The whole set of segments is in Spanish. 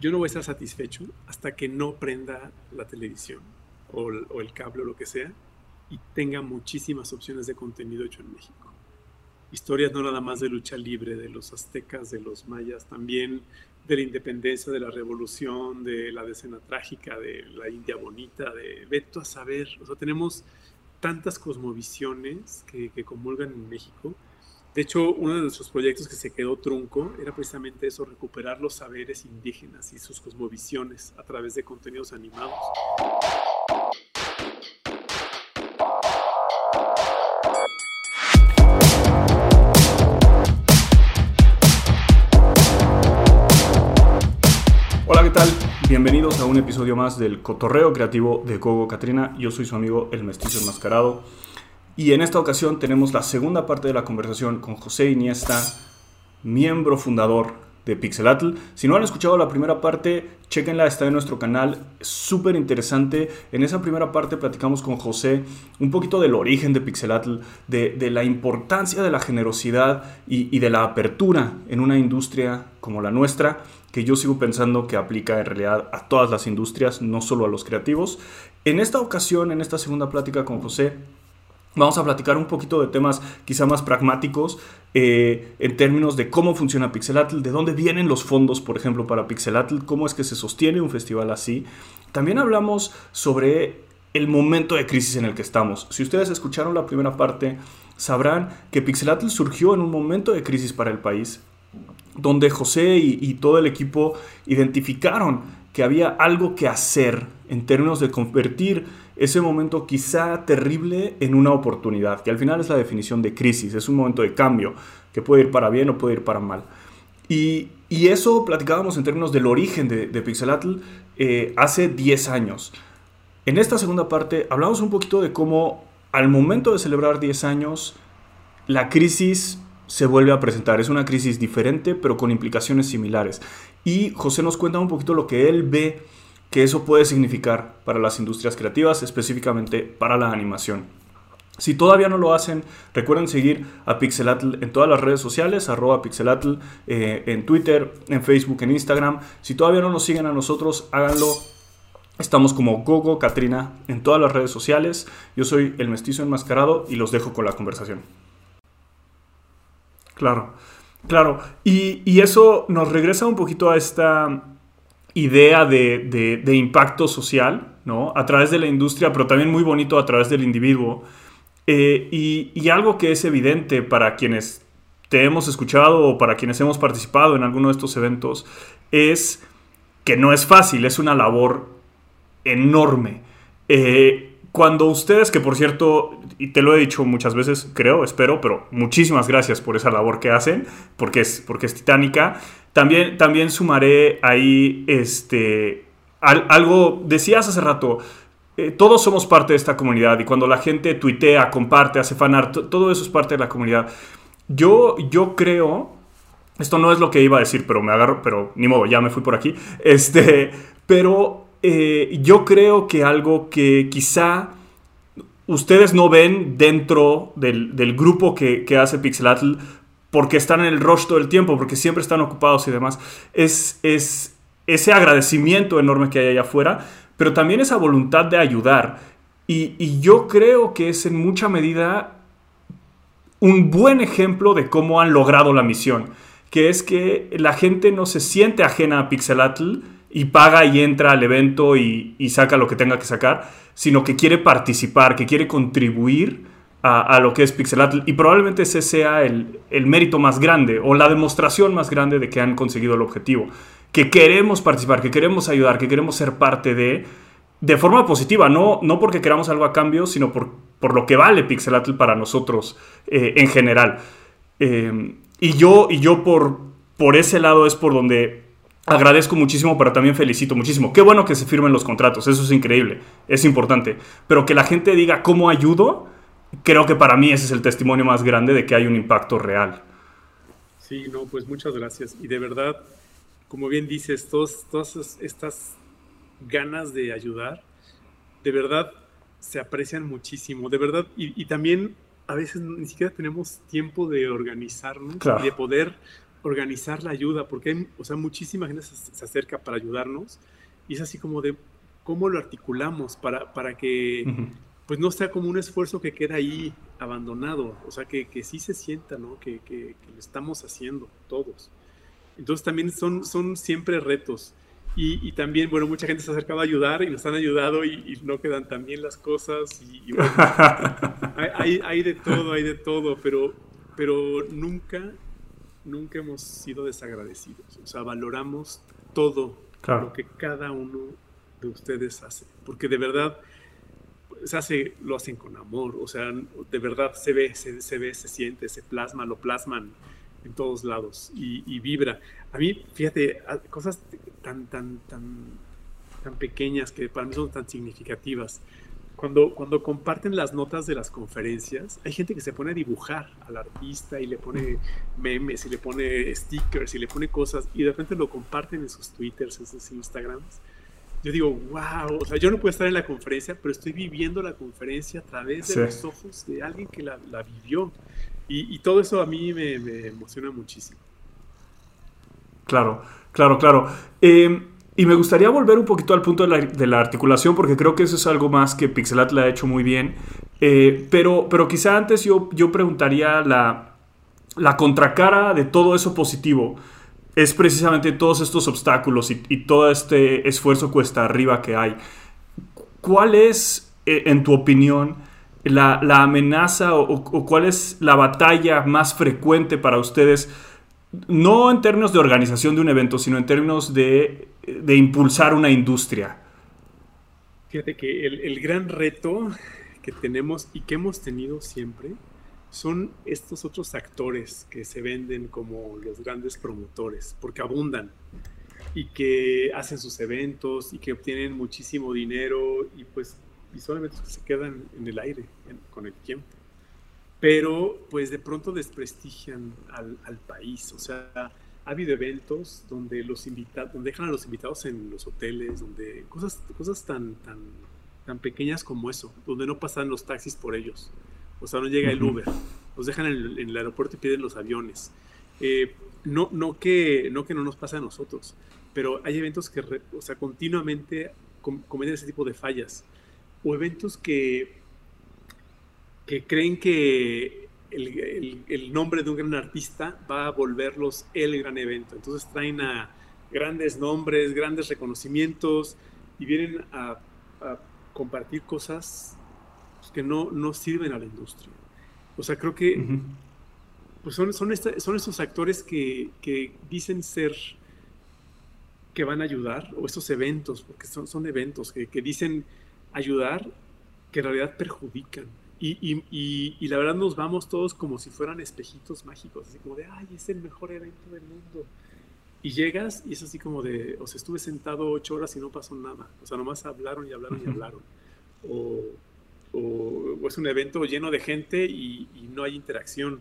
yo no voy a estar satisfecho hasta que no prenda la televisión o, o el cable o lo que sea y tenga muchísimas opciones de contenido hecho en México. Historias no nada más de lucha libre, de los aztecas, de los mayas, también de la independencia, de la revolución, de la decena trágica, de la India bonita, de Veto a saber. O sea, tenemos tantas cosmovisiones que, que comulgan en México. De hecho, uno de nuestros proyectos que se quedó trunco era precisamente eso, recuperar los saberes indígenas y sus cosmovisiones a través de contenidos animados. Hola, ¿qué tal? Bienvenidos a un episodio más del Cotorreo Creativo de Gogo Catrina. Yo soy su amigo El Mestizo Enmascarado. Y en esta ocasión tenemos la segunda parte de la conversación con José Iniesta, miembro fundador de Pixelatl. Si no han escuchado la primera parte, chequenla, está en nuestro canal, súper interesante. En esa primera parte platicamos con José un poquito del origen de Pixelatl, de, la importancia de la generosidad y, y de la apertura en una industria como la nuestra que yo sigo pensando que aplica en realidad a todas las industrias, no solo a los creativos. En esta ocasión, en esta segunda plática con José, Vamos a platicar un poquito de temas quizá más pragmáticos eh, en términos de cómo funciona Pixelatl, de dónde vienen los fondos, por ejemplo, para Pixelatl, cómo es que se sostiene un festival así. También hablamos sobre el momento de crisis en el que estamos. Si ustedes escucharon la primera parte, sabrán que Pixelatl surgió en un momento de crisis para el país donde José y, todo el equipo identificaron que había algo que hacer en términos de convertir ese momento quizá terrible en una oportunidad, que al final es la definición de crisis, es un momento de cambio, que puede ir para bien o puede ir para mal. Y, eso platicábamos en términos del origen de, Pixelatl eh, hace 10 años. En esta segunda parte hablamos un poquito de cómo al momento de celebrar 10 años, la crisis se vuelve a presentar. Es una crisis diferente, pero con implicaciones similares. Y José nos cuenta un poquito lo que él ve que eso puede significar para las industrias creativas, específicamente para la animación. Si todavía no lo hacen, recuerden seguir a Pixelatl en todas las redes sociales, arroba Pixelatl, eh, en Twitter, en Facebook, en Instagram. Si todavía no nos siguen a nosotros, háganlo. Estamos como Gogo Katrina en todas las redes sociales. Yo soy el mestizo enmascarado y los dejo con la conversación. Claro, claro. Y, eso nos regresa un poquito a esta idea de, impacto social, ¿no? A través de la industria, pero también muy bonito a través del individuo. Eh, y, algo que es evidente para quienes te hemos escuchado o para quienes hemos participado en alguno de estos eventos es que no es fácil, es una labor enorme. Eh, cuando ustedes, que por cierto, y te lo he dicho muchas veces, creo, espero, pero muchísimas gracias por esa labor que hacen, porque es, porque es titánica. También, también sumaré ahí este, algo, decías hace rato, eh, todos somos parte de esta comunidad y cuando la gente tuitea, comparte, hace fanart, todo eso es parte de la comunidad. Yo, yo creo, esto no es lo que iba a decir, pero me agarro, pero ni modo, ya me fui por aquí, este, pero eh, yo creo que algo que quizá ustedes no ven dentro del, grupo que, hace Pixelatl porque están en el rush todo el tiempo, porque siempre están ocupados y demás, es, es ese agradecimiento enorme que hay allá afuera, pero también esa voluntad de ayudar. Y, y yo creo que es en mucha medida un buen ejemplo de cómo han logrado la misión, que es que la gente no se siente ajena a Pixelatl, y paga y entra al evento y, saca lo que tenga que sacar, sino que quiere participar, que quiere contribuir a, lo que es Pixelatl. Y probablemente ese sea el, mérito más grande o la demostración más grande de que han conseguido el objetivo. Que queremos participar, que queremos ayudar, que queremos ser parte de, de forma positiva, no, no porque queramos algo a cambio, sino por, por lo que vale Pixelatl para nosotros eh, en general. Eh, y yo, y yo por, por ese lado es por donde agradezco muchísimo, pero también felicito muchísimo. Qué bueno que se firmen los contratos, eso es increíble, es importante. Pero que la gente diga cómo ayudo, creo que para mí ese es el testimonio más grande de que hay un impacto real. Sí, no, pues muchas gracias. Y de verdad, como bien dices, todas estas ganas de ayudar, de verdad se aprecian muchísimo, de verdad. Y, también a veces ni siquiera tenemos tiempo de organizarnos y de poder organizar la ayuda, porque hay, o sea, muchísima gente se, acerca para ayudarnos y es así como de cómo lo articulamos para, para que pues no sea como un esfuerzo que queda ahí abandonado, o sea, que, que sí se sienta, ¿no? Que, que, lo estamos haciendo todos. Entonces también son, son siempre retos. Y, y, también, bueno, mucha gente se ha acercado a ayudar y nos han ayudado y, no quedan tan bien las cosas. Y, hay, hay, de todo, hay de todo, pero, pero nunca, nunca hemos sido desagradecidos. O sea, valoramos todo lo que cada uno de ustedes hace. Porque de verdad, se hace, lo hacen con amor, o sea, de verdad se ve, se, se ve, se siente, se plasma, lo plasman en todos lados y, vibra. A mí, fíjate, cosas tan, tan, tan, tan pequeñas que para mí son tan significativas. Cuando, cuando comparten las notas de las conferencias, hay gente que se pone a dibujar al artista y le pone memes y le pone stickers y le pone cosas y de repente lo comparten en sus twitters, en sus instagrams yo digo, wow, o sea, yo no puedo estar en la conferencia, pero estoy viviendo la conferencia a través de los ojos de alguien que la, vivió. Y, todo eso a mí me, emociona muchísimo. Claro, claro, claro. Em, y me gustaría volver un poquito al punto de la, articulación, porque creo que eso es algo más que Pixelat le ha hecho muy bien. Eh, pero, pero quizá antes yo, yo preguntaría la, la contracara de todo eso positivo es precisamente todos estos obstáculos y, todo este esfuerzo cuesta arriba que hay. ¿Cuál es, eh, en tu opinión, la, amenaza o, cuál es la batalla más frecuente para ustedes? No en términos de organización de un evento, sino en términos de, impulsar una industria. Fíjate que el gran reto que tenemos y que hemos tenido siempre son estos otros actores que se venden como los grandes promotores, porque abundan y que hacen sus eventos y que obtienen muchísimo dinero y pues visualmente se quedan en el aire con el tiempo. Pero pues de pronto desprestigian al, país, o sea, ha habido eventos donde los invitados, dejan a los invitados en los hoteles, donde cosas, cosas tan, tan, tan pequeñas como eso, donde no pasan los taxis por ellos o sea, no llega el Uber, los dejan en el, aeropuerto y piden los aviones. Eh, no, no, que, no que no nos pase a nosotros, pero hay eventos que, o sea, continuamente cometen ese tipo de fallas. O eventos que, que creen que el, el, nombre de un gran artista va a volverlos el gran evento. Entonces traen a grandes nombres, grandes reconocimientos y vienen a, a compartir cosas que no, no sirven a la industria. O sea, creo que pues son, son, son estos actores que, que, dicen ser que van a ayudar, o estos eventos, porque son, son eventos que, que dicen ayudar, que en realidad perjudican. Y, y, y, la verdad nos vamos todos como si fueran espejitos mágicos, así como de, ay, es el mejor evento del mundo. Y llegas y es así como de, o sea, estuve sentado ocho horas y no pasó nada. O sea, nomás hablaron y hablaron y hablaron. O, o, es un evento lleno de gente y, no hay interacción.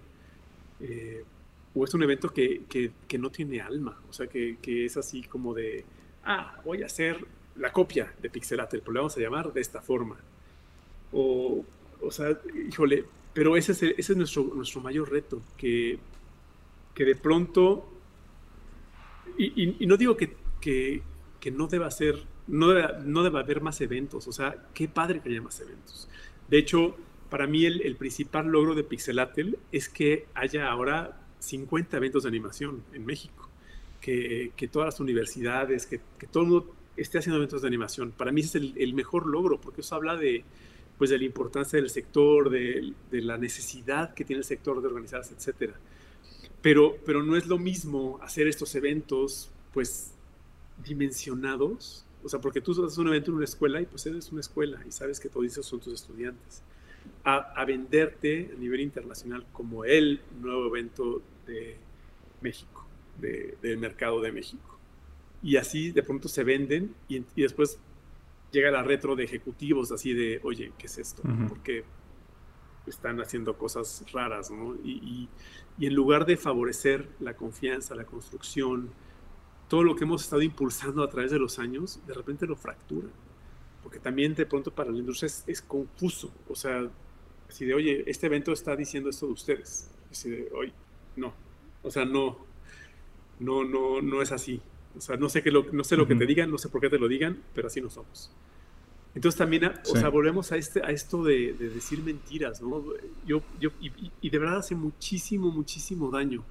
Eh, o es un evento que, que, no tiene alma, o sea, que, es así como de, ah, voy a hacer la copia de Pixelatel, pero le vamos a llamar de esta forma. O, o sea, híjole, pero ese es, nuestro, nuestro mayor reto, que, que de pronto, y, y, no digo que, que, que no deba ser, no deba, no deba haber más eventos, o sea, qué padre que haya más eventos, de hecho, para mí el, principal logro de Pixelatel es que haya ahora 50 eventos de animación en México, que, todas las universidades, que, todo el mundo esté haciendo eventos de animación. Para mí es el, mejor logro, porque eso habla de, pues, de la importancia del sector, de, la necesidad que tiene el sector de organizarse, etc. Pero, pero no es lo mismo hacer estos eventos, pues, dimensionados o sea, porque tú haces un evento en una escuela y pues eres una escuela y sabes que todos esos son tus estudiantes. A, venderte a nivel internacional como el nuevo evento de México, del mercado de México. Y así de pronto se venden y, después llega la retro de ejecutivos así de, oye, ¿qué es esto? Porque están haciendo cosas raras, ¿no? y en lugar de favorecer la confianza, la construcción, todo lo que hemos estado impulsando a través de los años, de repente lo fractura. Porque también de pronto para la industria es, confuso. O sea, así de, oye, este evento está diciendo esto de ustedes. Así de, oye, no. O sea, no. No, no, no es así. O sea, no sé, qué lo, no sé lo que te digan, no sé por qué te lo digan, pero así no somos. Entonces también, o sea, volvemos a, este, a esto de, decir mentiras, ¿no? Yo, yo, y, de verdad hace muchísimo, muchísimo daño.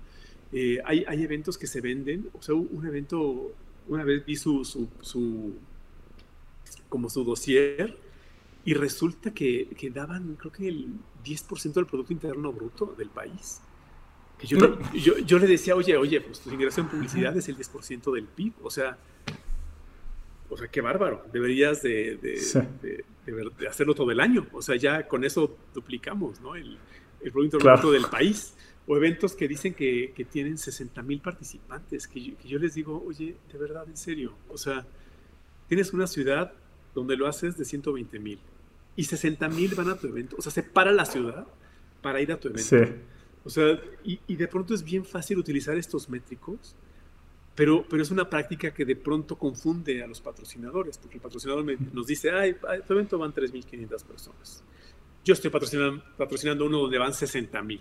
Eh, hay, hay, eventos que se venden, o sea, un evento, una vez vi su, su, su como su dossier, y resulta que, que, daban, creo que el 10% del Producto Interno Bruto del país. Que yo, le, yo, yo, le decía, oye, oye, pues tu ingreso en publicidad es el 10% del PIB. O sea, o sea, qué bárbaro. Deberías de, de, de, hacerlo todo el año. O sea, ya con eso duplicamos, ¿no? El, el Producto Interno Bruto del país. O eventos que dicen que, que tienen 60 mil participantes. Que yo, que yo les digo, oye, de verdad, en serio. O sea, tienes una ciudad donde lo haces de 120 mil y 60 mil van a tu evento. O sea, se para la ciudad para ir a tu evento. Sí. O sea, y, de pronto es bien fácil utilizar estos métricos, pero, pero es una práctica que de pronto confunde a los patrocinadores, porque el patrocinador nos dice, ay, a tu evento van 3.500 personas. Yo estoy patrocinando, patrocinando uno donde van 60.000.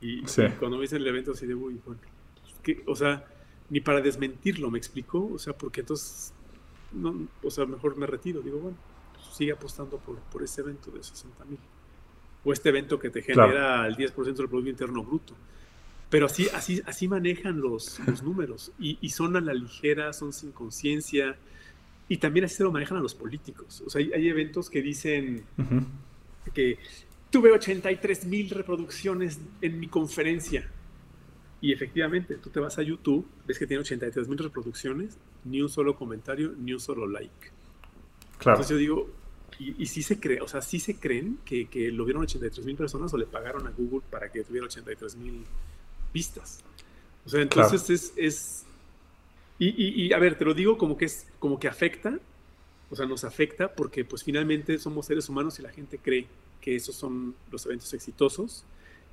Y, y, cuando me dicen el evento, así de, uy, bueno, o sea, ni para desmentirlo, ¿me explicó? O sea, porque entonces no, o sea, mejor me retiro. Digo, bueno, pues sigue apostando por, por ese evento de 60 mil. O este evento que te genera el 10% del Producto Interno Bruto. Pero así, así, así manejan los, los números. Y, y, son a la ligera, son sin conciencia. Y también así se lo manejan a los políticos. O sea, hay, hay eventos que dicen que tuve 83 mil reproducciones en mi conferencia. Y efectivamente, tú te vas a YouTube, ves que tiene 83 mil reproducciones, ni un solo comentario, ni un solo like. Claro. Entonces yo digo, y, y sí se cree, o sea, sí se creen que, que lo vieron 83 mil personas o le pagaron a Google para que tuviera 83 mil vistas. O sea, entonces es, es y, y, a ver, te lo digo como que es, como que afecta, o sea, nos afecta porque pues finalmente somos seres humanos y la gente cree que esos son los eventos exitosos.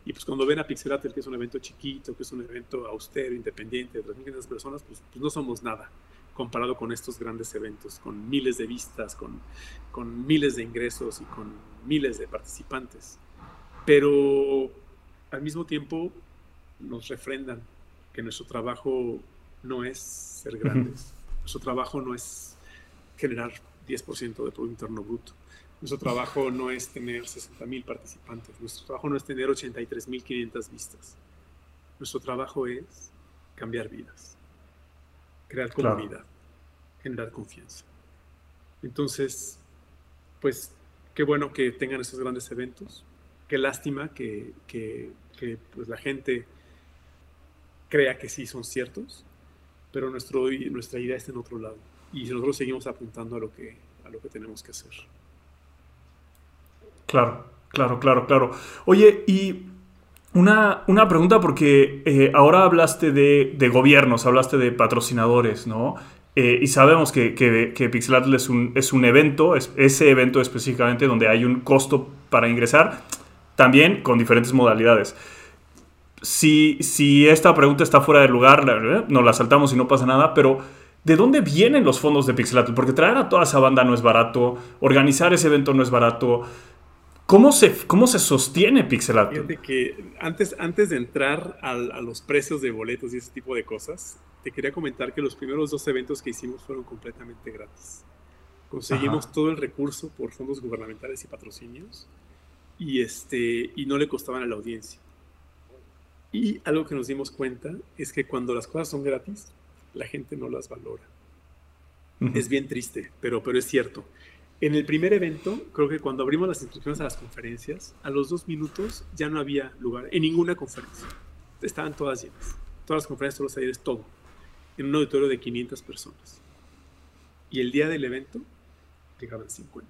Y pues cuando ven a Pixelatel, que es un evento chiquito, que es un evento austero, independiente, de 3.500 personas, pues, pues, no somos nada comparado con estos grandes eventos, con miles de vistas, con, con miles de ingresos y con miles de participantes. Pero al mismo tiempo nos refrendan que nuestro trabajo no es ser grandes, nuestro trabajo no es generar 10% de Producto Interno Bruto nuestro trabajo no es tener 60.000 participantes, nuestro trabajo no es tener 83.500 vistas. Nuestro trabajo es cambiar vidas, crear comunidad, generar confianza. Entonces, pues qué bueno que tengan estos grandes eventos, qué lástima que, pues, la gente crea que sí son ciertos, pero nuestro, nuestra idea está en otro lado y nosotros seguimos apuntando a lo que, a lo que tenemos que hacer. Claro, claro, claro, claro. Oye, y una, una pregunta porque eh, ahora hablaste de, gobiernos, hablaste de patrocinadores, ¿no? Eh, y sabemos que, que, Pixelatl es un, es un evento, es, ese evento específicamente donde hay un costo para ingresar, también con diferentes modalidades. Si, si esta pregunta está fuera de lugar, nos la saltamos y no pasa nada, pero ¿de dónde vienen los fondos de Pixelatl? Porque traer a toda esa banda no es barato, organizar ese evento no es barato. ¿Cómo se, ¿Cómo se sostiene Pixelato? Fíjate que antes, antes de entrar a, los precios de boletos y ese tipo de cosas, te quería comentar que los primeros dos eventos que hicimos fueron completamente gratis. Conseguimos todo el recurso por fondos gubernamentales y patrocinios y, este, y no le costaban a la audiencia. Y algo que nos dimos cuenta es que cuando las cosas son gratis, la gente no las valora. Es bien triste, pero, pero es cierto. En el primer evento, creo que cuando abrimos las inscripciones a las conferencias, a los dos minutos ya no había lugar en ninguna conferencia. Estaban todas llenas. Todas las conferencias, todos los talleres, todo. En un auditorio de 500 personas. Y el día del evento llegaban 50.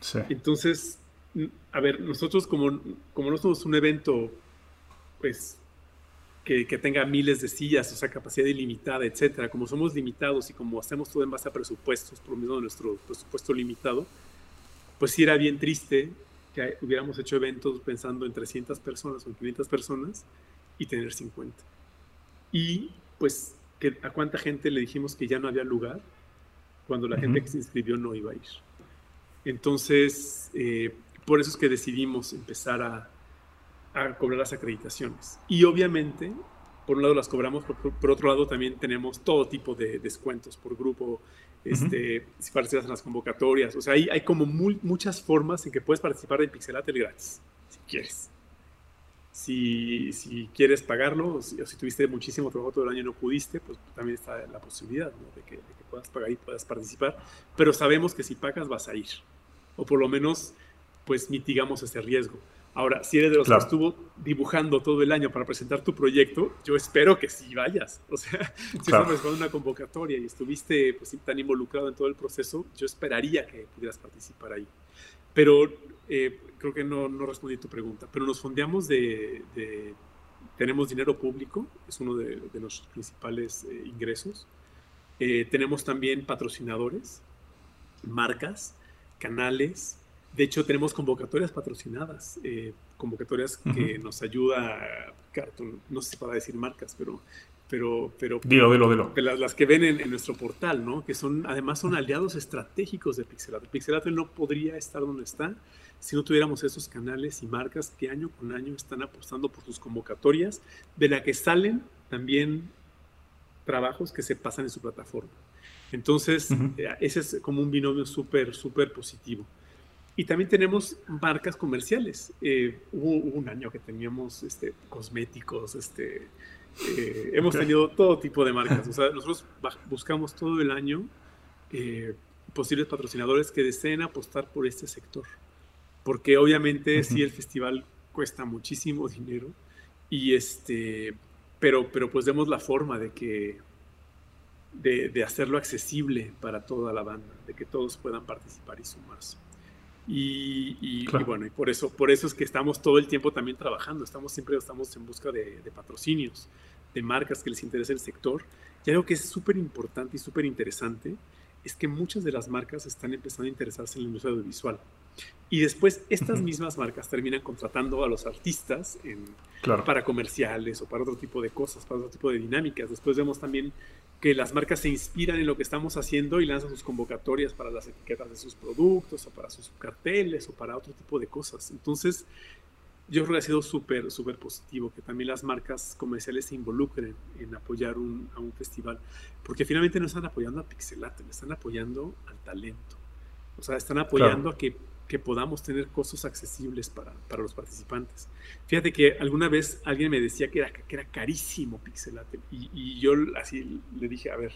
Sí. Entonces, a ver, nosotros como, como no somos un evento, pues que, tenga miles de sillas, o sea, capacidad ilimitada, etcétera. Como somos limitados y como hacemos todo en base a presupuestos, por lo de nuestro presupuesto limitado, pues sí era bien triste que hubiéramos hecho eventos pensando en 300 personas o en 500 personas y tener 50. Y pues, que, ¿a cuánta gente le dijimos que ya no había lugar cuando la gente que se inscribió no iba a ir? Entonces, eh, por eso es que decidimos empezar a, a cobrar las acreditaciones. Y obviamente por un lado las cobramos, por, por, otro lado también tenemos todo tipo de descuentos por grupo, este, si participas en las convocatorias. O sea, hay, hay como muchas formas en que puedes participar en Pixelatel gratis, si quieres. Si, si quieres pagarlo, o si, tuviste muchísimo trabajo todo el año y no pudiste, pues también está la posibilidad de, que, de, que, puedas pagar y puedas participar. Pero sabemos que si pagas vas a ir. O por lo menos, pues mitigamos ese riesgo. Ahora, si eres de los que estuvo dibujando todo el año para presentar tu proyecto, yo espero que sí vayas. O sea, si claro. estás una convocatoria y estuviste pues, tan involucrado en todo el proceso, yo esperaría que pudieras participar ahí. Pero eh, creo que no, no, respondí tu pregunta, pero nos fondeamos de, tenemos dinero público, es uno de, de nuestros principales eh, ingresos. Eh, tenemos también patrocinadores, marcas, canales, de hecho, tenemos convocatorias patrocinadas, eh, convocatorias que nos ayuda, Cartoon, no sé si para decir marcas, pero... Pero, pero dilo, dilo, dilo. Las, las que ven en, nuestro portal, ¿no? Que son, además son aliados estratégicos de Pixelatel. Pixelatel no podría estar donde está si no tuviéramos esos canales y marcas que año con año están apostando por sus convocatorias, de la que salen también trabajos que se pasan en su plataforma. Entonces, eh, ese es como un binomio súper, súper positivo. Y también tenemos marcas comerciales. Eh, hubo, un año que teníamos este, cosméticos, este, eh, hemos tenido todo tipo de marcas. O sea, nosotros buscamos todo el año eh, posibles patrocinadores que deseen apostar por este sector. Porque obviamente sí el festival cuesta muchísimo dinero, y este, pero, pero pues demos la forma de que de, de hacerlo accesible para toda la banda, de que todos puedan participar y sumarse. Y, bueno, y por eso, por eso es que estamos todo el tiempo también trabajando, estamos siempre estamos en busca de, patrocinios, de marcas que les interese el sector. Y algo que es súper importante y súper interesante es que muchas de las marcas están empezando a interesarse en la industria audiovisual. Y después estas mismas marcas terminan contratando a los artistas en, para comerciales o para otro tipo de cosas, para otro tipo de dinámicas. Después vemos también que las marcas se inspiran en lo que estamos haciendo y lanzan sus convocatorias para las etiquetas de sus productos o para sus carteles o para otro tipo de cosas. Entonces, yo creo que ha sido súper, súper positivo que también las marcas comerciales se involucren en apoyar un, a un festival, porque finalmente no están apoyando a Pixelate, están apoyando al talento. O sea, están apoyando a que que podamos tener costos accesibles para, para, los participantes. Fíjate que alguna vez alguien me decía que era, que era carísimo Pixelate y, y yo así le dije, a ver,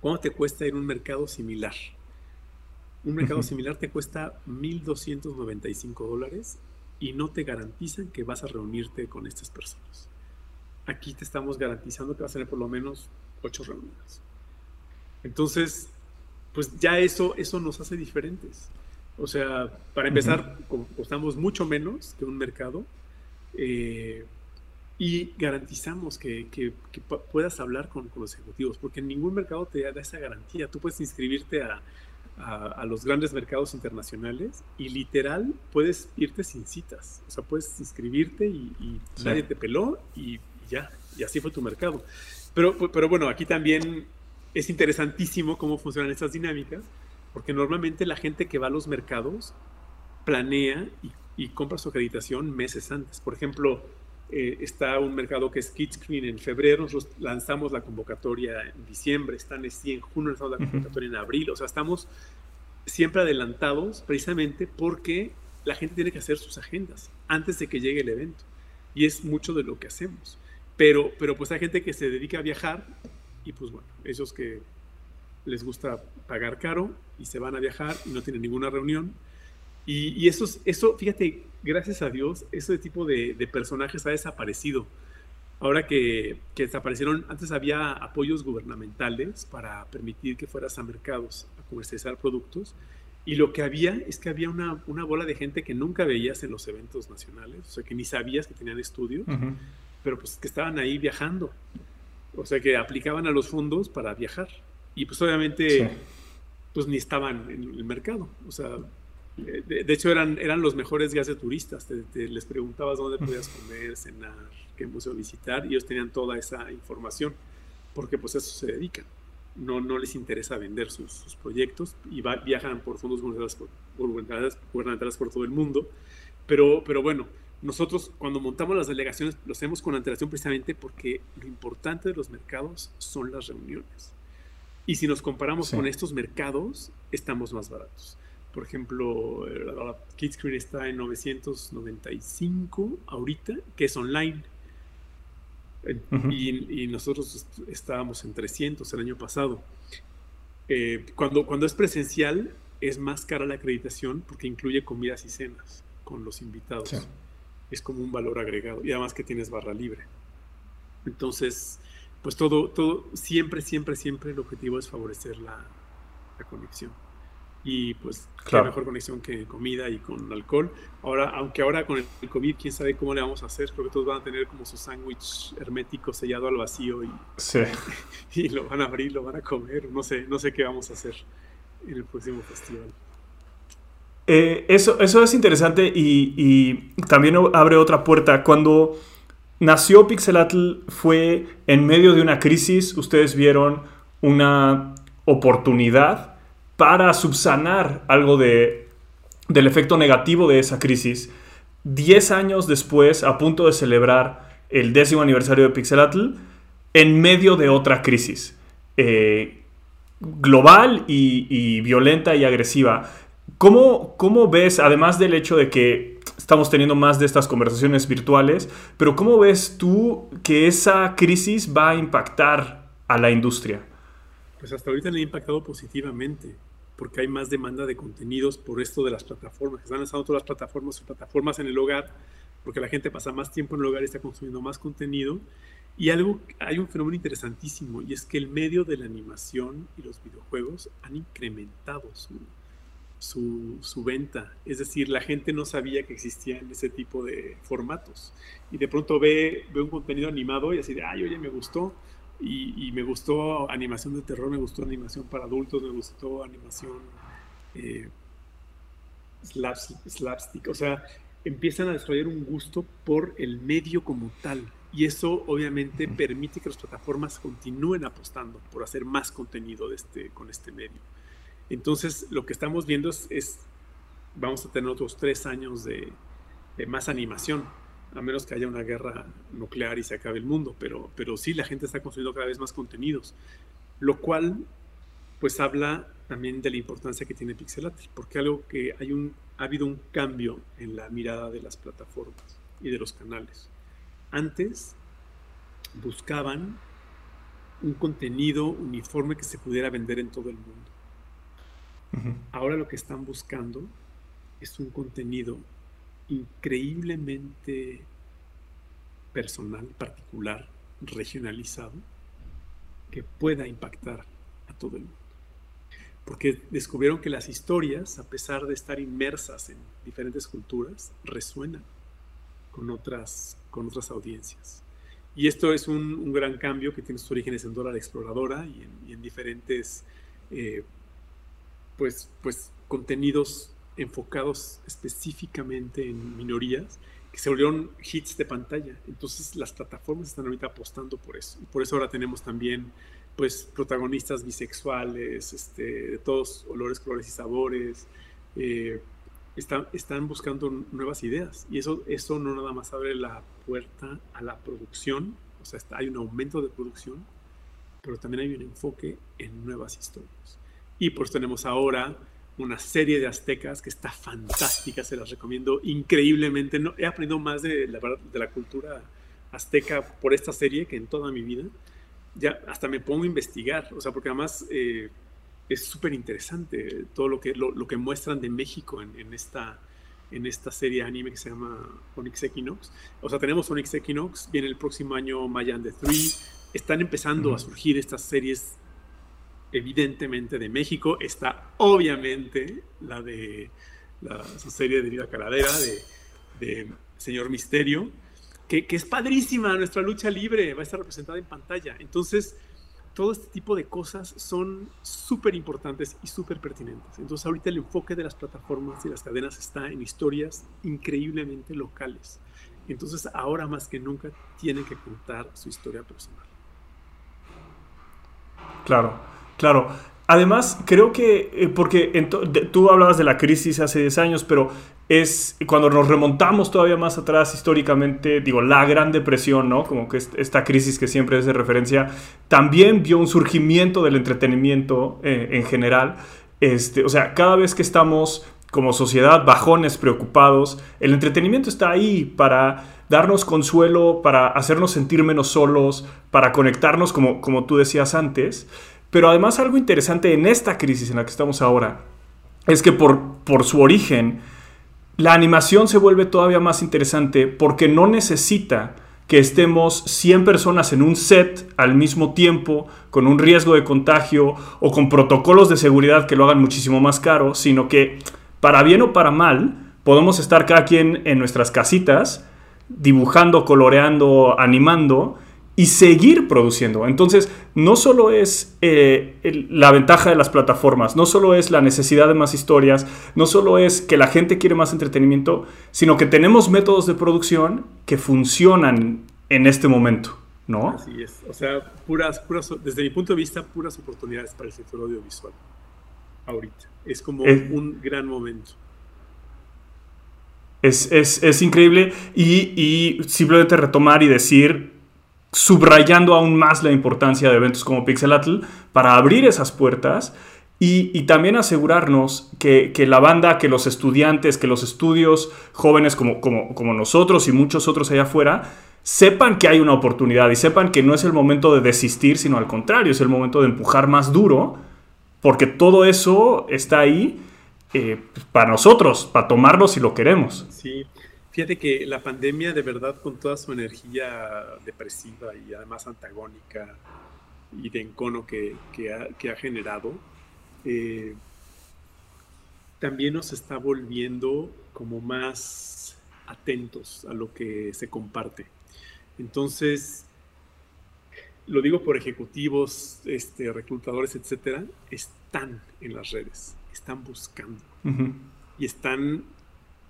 ¿cuánto te cuesta ir a un mercado similar? Un mercado similar te cuesta 1.295 dólares y no te garantizan que vas a reunirte con estas personas. Aquí te estamos garantizando que vas a tener por lo menos ocho reuniones. Entonces, pues ya eso, eso nos hace diferentes. O sea, para empezar, costamos mucho menos que un mercado eh, y garantizamos que, puedas hablar con, los ejecutivos, porque ningún mercado te da esa garantía. Tú puedes inscribirte a, los grandes mercados internacionales y literal puedes irte sin citas. O sea, puedes inscribirte y, nadie te peló y, ya, y así fue tu mercado. Pero, pero bueno, aquí también es interesantísimo cómo funcionan estas dinámicas porque normalmente la gente que va a los mercados planea y, compra su acreditación meses antes. Por ejemplo, eh, está un mercado que es Kidscreen en febrero, nosotros lanzamos la convocatoria en diciembre, están en junio lanzamos la convocatoria en abril, o sea, estamos siempre adelantados precisamente porque la gente tiene que hacer sus agendas antes de que llegue el evento. Y es mucho de lo que hacemos. Pero, pero pues hay gente que se dedica a viajar y pues bueno, esos que les gusta pagar caro y se van a viajar y no tienen ninguna reunión. Y, eso, eso, fíjate, gracias a Dios, ese tipo de, personajes ha desaparecido. Ahora que, que, desaparecieron, antes había apoyos gubernamentales para permitir que fueras a mercados a comercializar productos. Y lo que había es que había una, una bola de gente que nunca veías en los eventos nacionales, o sea, que ni sabías que tenían estudios, pero pues que estaban ahí viajando. O sea, que aplicaban a los fondos para viajar. Y pues obviamente, pues ni estaban en el mercado. O sea, de, hecho eran, eran los mejores guías de turistas. Te, les preguntabas dónde podías comer, cenar, qué museo visitar, y ellos tenían toda esa información, porque pues eso se dedican. No, no les interesa vender sus, proyectos y viajan por fondos gubernamentales por, gubernamentales por todo el mundo. Pero, pero bueno, nosotros cuando montamos las delegaciones lo hacemos con antelación precisamente porque lo importante de los mercados son las reuniones. Y si nos comparamos con estos mercados, estamos más baratos. Por ejemplo, la Kidscreen está en 995 ahorita, que es online. y, nosotros estábamos en 300 el año pasado. Eh, cuando, cuando es presencial, es más cara la acreditación porque incluye comidas y cenas con los invitados. Es como un valor agregado. Y además que tienes barra libre. Entonces, pues todo, todo, siempre, siempre, siempre el objetivo es favorecer la, la conexión y pues qué mejor conexión que comida y con alcohol. Ahora, aunque ahora con el COVID, quién sabe cómo le vamos a hacer, creo que todos van a tener como su sándwich hermético sellado al vacío y, y lo van a abrir, lo van a comer, no sé, no sé qué vamos a hacer en el próximo festival. Eh, eso, eso es interesante y, y, también abre otra puerta. Cuando nació Pixelatl fue en medio de una crisis, ustedes vieron una oportunidad para subsanar algo de, del efecto negativo de esa crisis. Diez años después, a punto de celebrar el décimo aniversario de Pixelatl, en medio de otra crisis eh, global y, violenta y agresiva. ¿Cómo, ¿Cómo ves, además del hecho de que estamos teniendo más de estas conversaciones virtuales, pero cómo ves tú que esa crisis va a impactar a la industria? Pues hasta ahorita le ha impactado positivamente porque hay más demanda de contenidos por esto de las plataformas. Están lanzando todas las plataformas, plataformas en el hogar, porque la gente pasa más tiempo en el hogar y está consumiendo más contenido. Y algo, hay un fenómeno interesantísimo, y es que el medio de la animación y los videojuegos han incrementado su, su, su, venta. Es decir, la gente no sabía que existían ese tipo de formatos. Y de pronto ve, ve un contenido animado y así de, ay, oye, me gustó y, me gustó animación de terror, me gustó animación para adultos, me gustó animación eh, slapstick, o sea, empiezan a desarrollar un gusto por el medio como tal. Y eso obviamente permite que las plataformas continúen apostando por hacer más contenido de este, con este medio. Entonces, lo que estamos viendo es, vamos a tener otros tres años de más animación a menos que haya una guerra nuclear y se acabe el mundo, pero, pero sí, la gente está construyendo cada vez más contenidos, lo cual pues habla también de la importancia que tiene Pixelatl, porque algo que hay un, ha habido un cambio en la mirada de las plataformas y de los canales. Antes buscaban un contenido uniforme que se pudiera vender en todo el mundo. Ahora lo que están buscando es un contenido increíblemente personal, particular, regionalizado, que pueda impactar a todo el mundo. Porque descubrieron que las historias, a pesar de estar inmersas en diferentes culturas, resuenan con otras, con otras audiencias. Y esto es un, gran cambio que tiene sus orígenes en la Exploradora y en, diferentes eh, pues, pues, contenidos enfocados específicamente en minorías que se volvieron hits de pantalla. Entonces las plataformas están ahorita apostando por eso. Y por eso ahora tenemos también pues protagonistas bisexuales, este, de todos olores, colores y sabores. Eh, están, están buscando nuevas ideas. Y eso, eso no nada más abre la puerta a la producción, o sea, está, hay un aumento de producción, pero también hay un enfoque en nuevas historias. Y pues tenemos ahora una serie de aztecas que está fantástica, se las recomiendo increíblemente. No, he aprendido más de la, de la cultura azteca por esta serie que en toda mi vida. Ya hasta me pongo a investigar, o sea, porque además eh, es súper interesante todo lo que, lo, que muestran de México en, esta, en esta serie anime que se llama Onyx Equinox. O sea, tenemos Onyx Equinox, viene el próximo año Mayan the Three. Están empezando a surgir estas series evidentemente de México. Está obviamente la de la, su serie de Vida Caladera, de, Señor Misterio, que, es padrísima, nuestra lucha libre va a estar representada en pantalla. Entonces, todo este tipo de cosas son súper importantes y súper pertinentes. Entonces, ahorita el enfoque de las plataformas y las cadenas está en historias increíblemente locales. Entonces, ahora más que nunca, tienen que contar su historia personal. Claro. Claro, además, creo que, eh, porque tú hablabas de la crisis hace 10 años, pero es cuando nos remontamos todavía más atrás históricamente, digo, la Gran Depresión, ¿no? Como que esta crisis que siempre es de referencia, también vio un surgimiento del entretenimiento eh, en general. Este, o sea, cada vez que estamos como sociedad bajones, preocupados, el entretenimiento está ahí para darnos consuelo, para hacernos sentir menos solos, para conectarnos, como, como tú decías antes. Pero además algo interesante en esta crisis en la que estamos ahora es que por, por su origen, la animación se vuelve todavía más interesante porque no necesita que estemos 100 personas en un set al mismo tiempo, con un riesgo de contagio o con protocolos de seguridad que lo hagan muchísimo más caro, sino que para bien o para mal, podemos estar cada quien en nuestras casitas, dibujando, coloreando, animando y seguir produciendo. Entonces, no solo es eh, la ventaja de las plataformas, no solo es la necesidad de más historias, no solo es que la gente quiere más entretenimiento, sino que tenemos métodos de producción que funcionan en este momento, ¿no? Así es. O sea, puras, puras, desde mi punto de vista, puras oportunidades para el sector audiovisual. Ahorita. Es como un gran momento. Es, increíble y, y simplemente retomar y decir subrayando aún más la importancia de eventos como Pixelatl para abrir esas puertas y, también asegurarnos que, la banda, que los estudiantes, que los estudios jóvenes como, como, como nosotros y muchos otros allá afuera, sepan que hay una oportunidad y sepan que no es el momento de desistir, sino al contrario, es el momento de empujar más duro, porque todo eso está ahí eh, para nosotros, para tomarlo si lo queremos. Sí, Fíjate que la pandemia de verdad con toda su energía depresiva y además antagónica y de encono que, ha, generado, eh, también nos está volviendo como más atentos a lo que se comparte. Entonces, lo digo por ejecutivos, este, reclutadores, etcétera, están en las redes, están buscando y están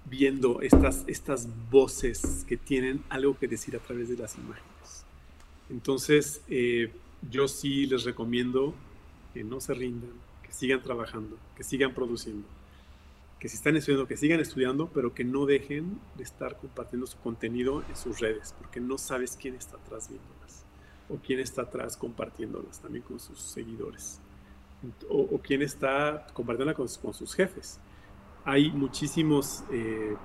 viendo estas, estas voces que tienen algo que decir a través de las imágenes. Entonces, eh, yo sí les recomiendo que no se rindan, que sigan trabajando, que sigan produciendo, que si están estudiando, que sigan estudiando, pero que no dejen de estar compartiendo su contenido en sus redes, porque no sabes quién está atrás viéndolas, o quién está atrás compartiéndolas también con sus seguidores, o, quién está compartiéndolas con, con sus jefes hay muchísimos eh,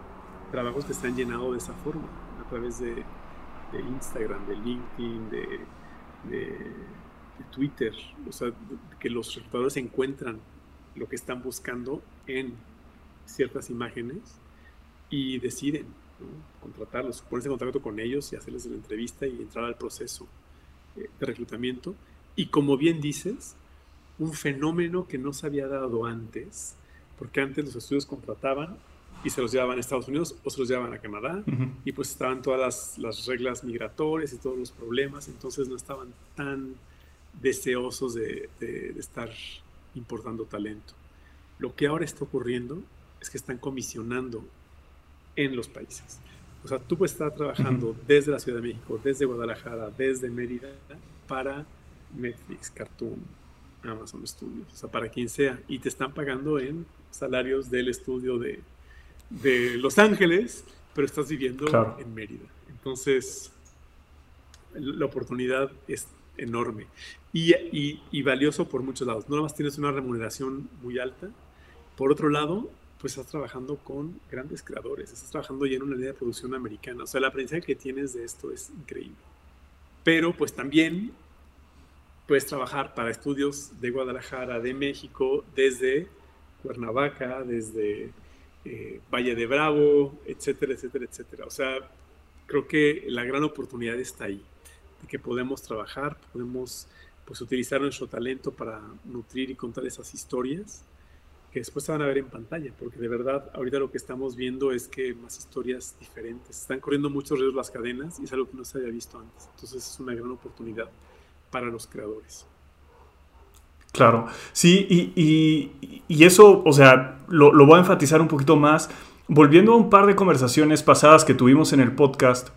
trabajos que están llenados de esa forma, a través de, Instagram, de LinkedIn, de, Twitter, o sea, que los reclutadores encuentran lo que están buscando en ciertas imágenes y deciden contratarlos, ponerse en contacto con ellos y hacerles la entrevista y entrar al proceso eh, de reclutamiento. Y como bien dices, un fenómeno que no se había dado antes porque antes los estudios contrataban y se los llevaban a Estados Unidos o se los llevaban a Canadá y pues estaban todas las, reglas migratorias y todos los problemas, entonces no estaban tan deseosos de, estar importando talento. Lo que ahora está ocurriendo es que están comisionando en los países. O sea, tú puedes estar trabajando desde la Ciudad de México, desde Guadalajara, desde Mérida, para Netflix, Cartoon, Amazon Studios, o sea, para quien sea, y te están pagando en salarios del estudio de, Los Ángeles, pero estás viviendo en Mérida. Entonces, la oportunidad es enorme y, valioso por muchos lados. No nada más tienes una remuneración muy alta. Por otro lado, pues estás trabajando con grandes creadores, estás trabajando ya en una línea de producción americana. O sea, la aprendizaje que tienes de esto es increíble. Pero pues también puedes trabajar para estudios de Guadalajara, de México, desde Cuernavaca, desde eh, Valle de Bravo, etcétera, etcétera, etcétera. O sea, creo que la gran oportunidad está ahí, de que podemos trabajar, podemos pues utilizar nuestro talento para nutrir y contar esas historias que después se van a ver en pantalla, porque de verdad ahorita lo que estamos viendo es que más historias diferentes, están corriendo muchos riesgos las cadenas y es algo que no se había visto antes, entonces es una gran oportunidad para los creadores. Claro, sí, y, eso, o sea, lo, voy a enfatizar un poquito más. Volviendo a un par de conversaciones pasadas que tuvimos en el podcast,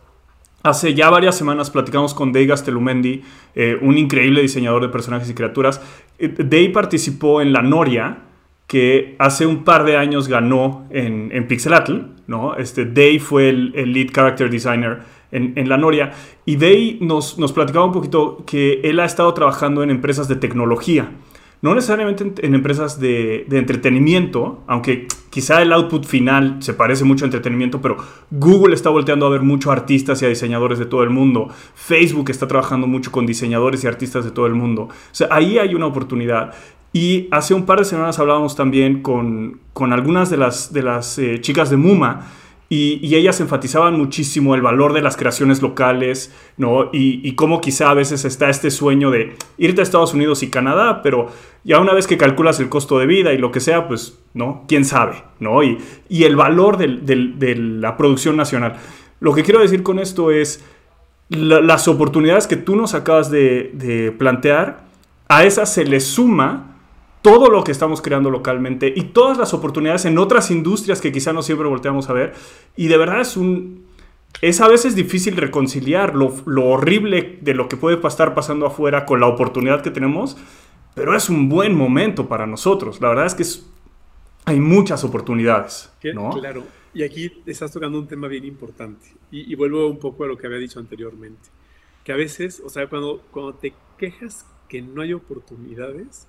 Hace ya varias semanas platicamos con Dave Gastelumendi, eh, un increíble diseñador de personajes y criaturas. Eh, Dave participó en La Noria, que hace un par de años ganó en, en Pixelatl, ¿no? Este, Dave fue el, lead character designer en, en, La Noria, y Dave nos, nos platicaba un poquito que él ha estado trabajando en empresas de tecnología no necesariamente en, empresas de, entretenimiento, aunque quizá el output final se parece mucho a entretenimiento, pero Google está volteando a ver mucho artistas y diseñadores de todo el mundo. Facebook está trabajando mucho con diseñadores y artistas de todo el mundo. O sea, ahí hay una oportunidad. Y hace un par de semanas hablábamos también con, con algunas de las, de las eh, chicas de Muma y, ellas enfatizaban muchísimo el valor de las creaciones locales, ¿no? Y, cómo quizá a veces está este sueño de irte a Estados Unidos y Canadá, pero ya una vez que calculas el costo de vida y lo que sea, pues, ¿no? ¿Quién sabe, ¿no? Y, el valor de la producción nacional. Lo que quiero decir con esto es las oportunidades que tú nos acabas de, de plantear, a esas se le suma todo lo que estamos creando localmente y todas las oportunidades en otras industrias que quizá no siempre volteamos a ver. Y de verdad es un... Es a veces difícil reconciliar lo, horrible de lo que puede estar pasando afuera con la oportunidad que tenemos, pero es un buen momento para nosotros. La verdad es que hay muchas oportunidades. ¿no? Claro, y aquí estás tocando un tema bien importante. Y, y, vuelvo un poco a lo que había dicho anteriormente. Que a veces, o sea, cuando, cuando te quejas que no hay oportunidades,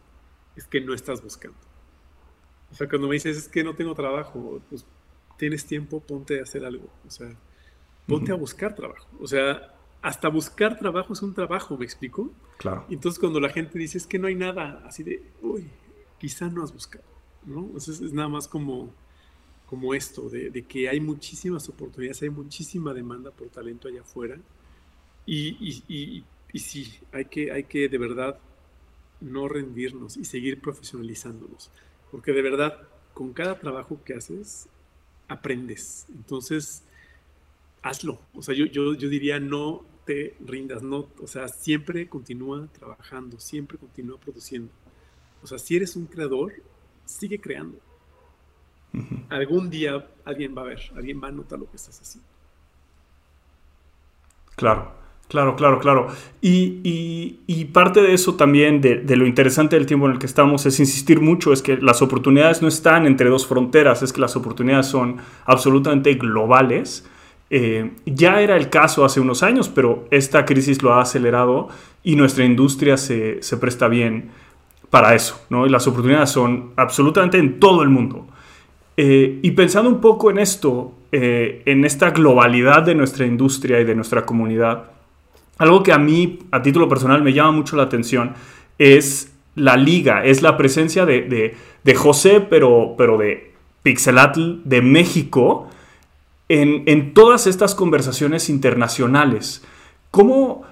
es que no estás buscando. O sea, cuando me dices es que no tengo trabajo, pues tienes tiempo, ponte a hacer algo. O sea, ponte a buscar trabajo. O sea, hasta buscar trabajo es un trabajo, ¿me explico? Claro. Entonces, cuando la gente dice es que no hay nada, así de, uy, quizá no has buscado, ¿no? Entonces, es nada más como, como esto, de, que hay muchísimas oportunidades, hay muchísima demanda por talento allá afuera. Y, y, y, y sí, hay que, hay que de verdad no rendirnos y seguir profesionalizándonos. Porque de verdad, con cada trabajo que haces, aprendes. Entonces, hazlo. O sea, yo, yo, yo diría, no te rindas, no, o sea, siempre continúa trabajando, siempre continúa produciendo. O sea, si eres un creador, sigue creando. Algún día alguien va a ver, alguien va a notar lo que estás haciendo. Claro. Claro, claro, claro. Y, parte de eso también, de, lo interesante del tiempo en el que estamos, es insistir mucho, es que las oportunidades no están entre dos fronteras, es que las oportunidades son absolutamente globales. Eh, ya era el caso hace unos años, pero esta crisis lo ha acelerado y nuestra industria se, presta bien para eso, ¿no? Y las oportunidades son absolutamente en todo el mundo. Eh, y pensando un poco en esto, eh, en esta globalidad de nuestra industria y de nuestra comunidad, algo que a mí, a título personal, me llama mucho la atención es la liga, es la presencia de, José, pero, pero de Pixelatl de México en, todas estas conversaciones internacionales. ¿Cómo,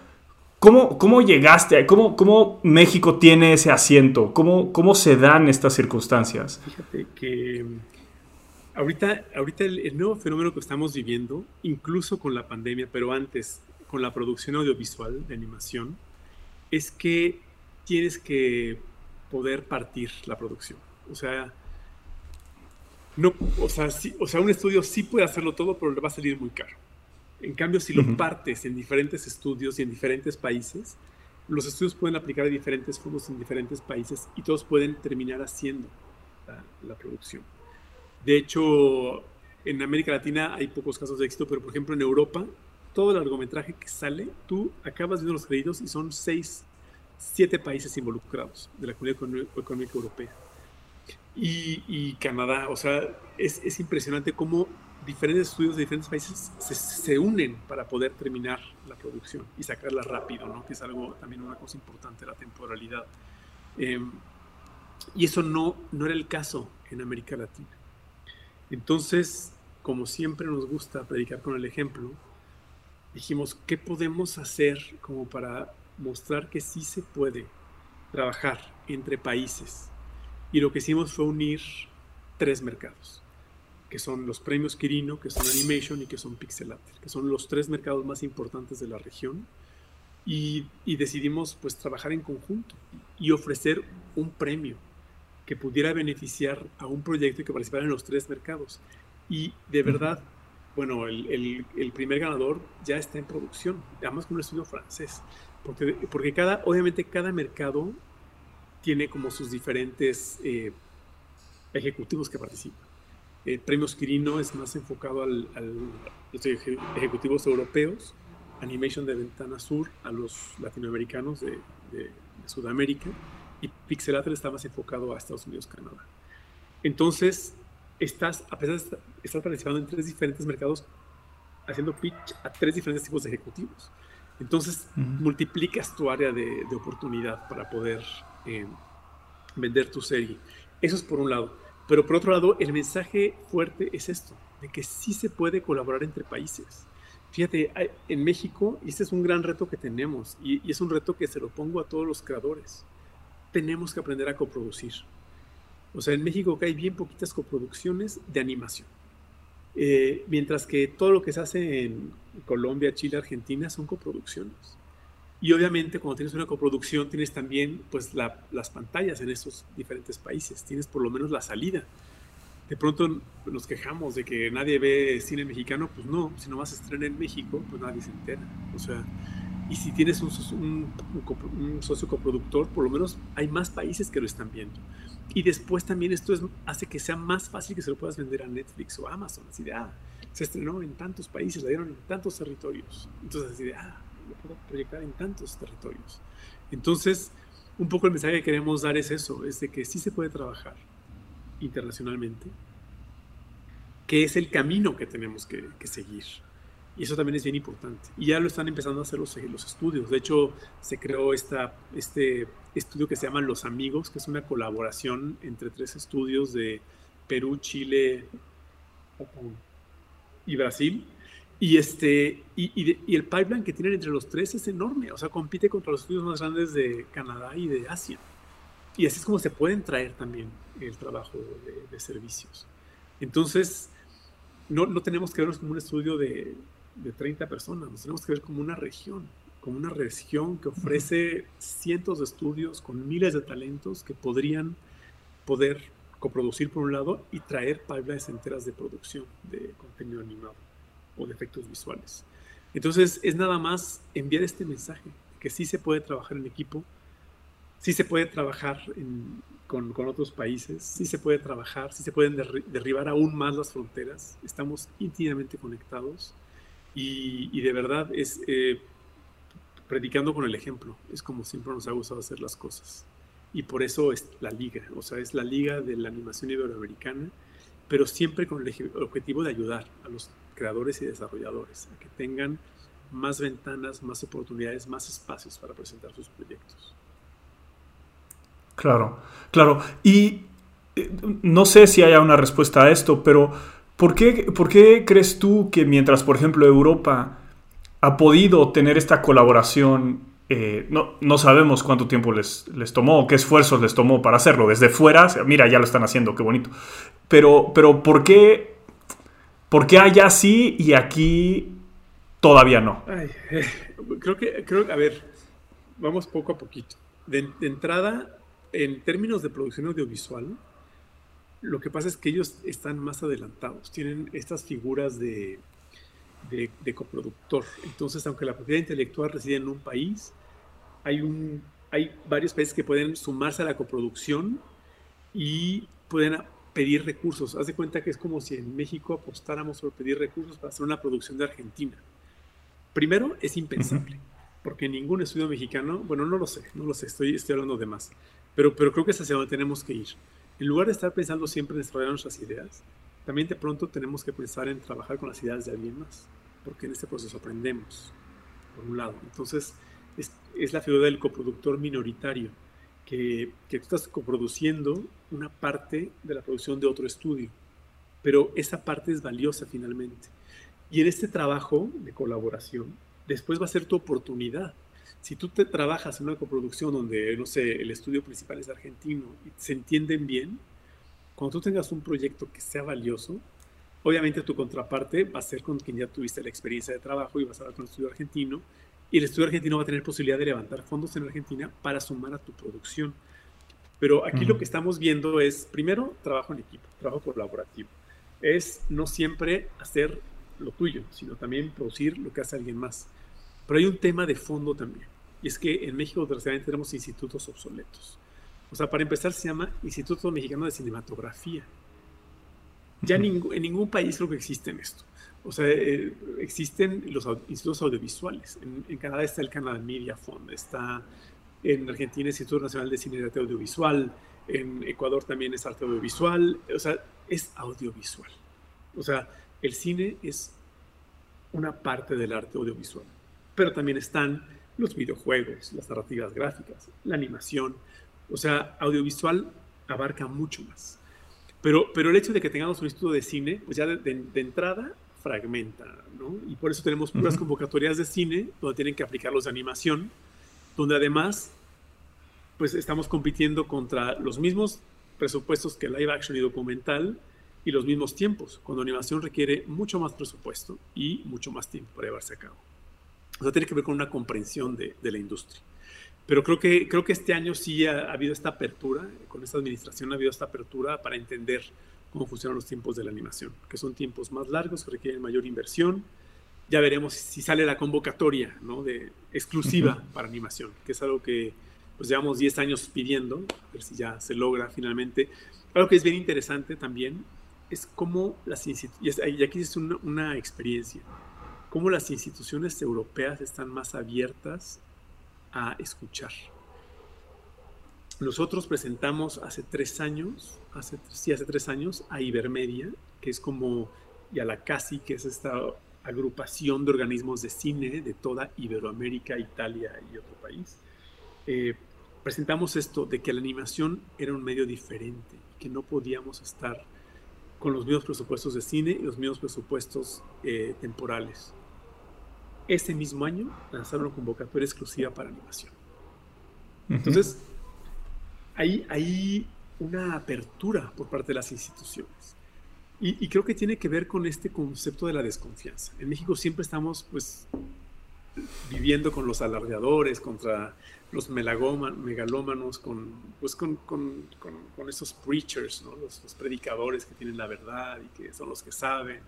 cómo, cómo llegaste? ¿Cómo, ¿Cómo México tiene ese asiento? ¿Cómo, ¿Cómo se dan estas circunstancias? Fíjate que ahorita, ahorita el nuevo fenómeno que estamos viviendo, incluso con la pandemia, pero antes, con la producción audiovisual de animación es que tienes que poder partir la producción. O sea, no, o sea, o sea, un estudio sí puede hacerlo todo, pero le va a salir muy caro. En cambio, si lo partes en diferentes estudios y en diferentes países, los estudios pueden aplicar a diferentes fondos en diferentes países y todos pueden terminar haciendo la, la producción. De hecho, en América Latina hay pocos casos de éxito, pero por ejemplo en Europa todo el largometraje que sale, tú acabas viendo los créditos y son seis, siete países involucrados de la Comunidad Económica Europea. Y, Canadá, o sea, es, es, impresionante cómo diferentes estudios de diferentes países se, se, unen para poder terminar la producción y sacarla rápido, ¿no? Que es algo también una cosa importante, la temporalidad. Em, y eso no, no era el caso en América Latina. Entonces, como siempre nos gusta predicar con el ejemplo, dijimos, ¿qué podemos hacer como para mostrar que sí se puede trabajar entre países? Y lo que hicimos fue unir tres mercados, que son los premios Quirino, que son Animation y que son Pixelator, que son los tres mercados más importantes de la región. Y, decidimos pues trabajar en conjunto y ofrecer un premio que pudiera beneficiar a un proyecto y que participara en los tres mercados. Y de verdad bueno, el, el, primer ganador ya está en producción, además con un estudio francés, porque, porque cada, obviamente cada mercado tiene como sus diferentes eh, ejecutivos que participan. El premio Quirino es más enfocado al, a los ejecutivos europeos, Animation de Ventana Sur a los latinoamericanos de, de, Sudamérica y Pixelatel está más enfocado a Estados Unidos, Canadá. Entonces, estás, a pesar de estar participando en tres diferentes mercados, haciendo pitch a tres diferentes tipos de ejecutivos. Entonces, multiplicas tu área de, de oportunidad para poder eh, vender tu serie. Eso es por un lado. Pero por otro lado, el mensaje fuerte es esto, de que sí se puede colaborar entre países. Fíjate, en México, y este es un gran reto que tenemos, y, y es un reto que se lo pongo a todos los creadores. Tenemos que aprender a coproducir. O sea, en México hay bien poquitas coproducciones de animación. Eh, mientras que todo lo que se hace en Colombia, Chile, Argentina son coproducciones. Y obviamente cuando tienes una coproducción tienes también pues las pantallas en esos diferentes países, tienes por lo menos la salida. De pronto nos quejamos de que nadie ve cine mexicano, pues no, si nomás se estrena en México, pues nadie se entera. O sea, y si tienes un, un, un, socio coproductor, por lo menos hay más países que lo están viendo. Y después también esto es, hace que sea más fácil que se lo puedas vender a Netflix o Amazon. Así de, ah, se estrenó en tantos países, la dieron en tantos territorios. Entonces, así de, ah, lo puedo proyectar en tantos territorios. Entonces, un poco el mensaje que queremos dar es eso, es de que sí se puede trabajar internacionalmente, que es el camino que tenemos que, que seguir. Y eso también es bien importante. Y ya lo están empezando a hacer los, los estudios. De hecho, se creó esta, este estudio que se llama Los Amigos, que es una colaboración entre tres estudios de Perú, Chile y Brasil. Y, este, y, el pipeline que tienen entre los tres es enorme. O sea, compite contra los estudios más grandes de Canadá y de Asia. Y así es como se pueden traer también el trabajo de, de servicios. Entonces, no, no tenemos que vernos como un estudio de de 30 personas, nos tenemos que ver como una región, como una región que ofrece cientos de estudios con miles de talentos que podrían poder coproducir por un lado y traer pipelines enteras de producción de contenido animado o de efectos visuales. Entonces es nada más enviar este mensaje, que sí se puede trabajar en equipo, sí se puede trabajar con, con, otros países, sí se puede trabajar, sí se pueden derribar aún más las fronteras, estamos íntimamente conectados y, de verdad es eh, predicando con el ejemplo. Es como siempre nos ha gustado hacer las cosas. Y por eso es la liga, o sea, es la liga de la animación iberoamericana, pero siempre con el objetivo de ayudar a los creadores y desarrolladores a que tengan más ventanas, más oportunidades, más espacios para presentar sus proyectos. Claro, claro. Y eh, no sé si haya una respuesta a esto, pero ¿Por qué, crees tú que mientras, por ejemplo, Europa ha podido tener esta colaboración, eh, no, sabemos cuánto tiempo les, les tomó, qué esfuerzos les tomó para hacerlo? Desde fuera, mira, ya lo están haciendo, qué bonito. Pero, pero ¿por qué, por qué allá sí y aquí todavía no? creo que, creo, a ver, vamos poco a poquito. de entrada, en términos de producción audiovisual, lo que pasa es que ellos están más adelantados, tienen estas figuras de, de, coproductor. Entonces, aunque la propiedad intelectual reside en un país, hay, un, hay varios países que pueden sumarse a la coproducción y pueden pedir recursos. Haz de cuenta que es como si en México apostáramos por pedir recursos para hacer una producción de Argentina. Primero, es impensable, porque ningún estudio mexicano, bueno, no lo sé, no lo sé, estoy, estoy hablando de más, pero, pero creo que es hacia donde tenemos que ir en lugar de estar pensando siempre en desarrollar nuestras ideas, también de pronto tenemos que pensar en trabajar con las ideas de alguien más, porque en este proceso aprendemos, por un lado. Entonces, es, la figura del coproductor minoritario, que, que, tú estás coproduciendo una parte de la producción de otro estudio, pero esa parte es valiosa finalmente. Y en este trabajo de colaboración, después va a ser tu oportunidad si tú te trabajas en una coproducción donde, no sé, el estudio principal es argentino y se entienden bien, cuando tú tengas un proyecto que sea valioso, obviamente tu contraparte va a ser con quien ya tuviste la experiencia de trabajo y vas a hablar con el estudio argentino, y el estudio argentino va a tener posibilidad de levantar fondos en Argentina para sumar a tu producción. Pero aquí lo que estamos viendo es, primero, trabajo en equipo, trabajo colaborativo. Es no siempre hacer lo tuyo, sino también producir lo que hace alguien más. Pero hay un tema de fondo también, y es que en México desgraciadamente tenemos institutos obsoletos. O sea, para empezar se llama Instituto Mexicano de Cinematografía. Ya en ningún país creo que existe esto. O sea, eh, existen los institutos audiovisuales. En, Canadá está el Canada Media Fund, está en Argentina el Instituto Nacional de Cine y Arte Audiovisual, en Ecuador también es arte audiovisual, o sea, es audiovisual. O sea, el cine es una parte del arte audiovisual, pero también están los videojuegos, las narrativas gráficas, la animación. O sea, audiovisual abarca mucho más. Pero, pero el hecho de que tengamos un instituto de cine, pues ya de, entrada fragmenta, ¿no? Y por eso tenemos puras convocatorias de cine donde tienen que aplicar los de animación, donde además, pues estamos compitiendo contra los mismos presupuestos que live action y documental, y los mismos tiempos, cuando animación requiere mucho más presupuesto y mucho más tiempo para llevarse a cabo. O sea, tiene que ver con una comprensión de, de la industria. Pero creo que, creo que este año sí ha, habido esta apertura, con esta administración ha habido esta apertura para entender cómo funcionan los tiempos de la animación, que son tiempos más largos, que requieren mayor inversión. Ya veremos si sale la convocatoria ¿no? de, exclusiva para animación, que es algo que pues llevamos 10 años pidiendo, a ver si ya se logra finalmente. Algo que es bien interesante también es cómo las instituciones, y aquí es una, una experiencia, cómo las instituciones europeas están más abiertas a escuchar. Nosotros presentamos hace tres años, hace, sí, hace tres años, a Ibermedia, que es como, y a la CASI, que es esta agrupación de organismos de cine de toda Iberoamérica, Italia y otro país. Eh, presentamos esto de que la animación era un medio diferente, que no podíamos estar con los mismos presupuestos de cine y los mismos presupuestos eh, temporales. Ese mismo año lanzaron una convocatoria exclusiva para animación. Entonces, hay, hay una apertura por parte de las instituciones. Y, y, creo que tiene que ver con este concepto de la desconfianza. En México siempre estamos, pues, viviendo con los alardeadores, contra los megalómanos, con, pues con, con, con, esos preachers, ¿no? los, predicadores que tienen la verdad y que son los que saben.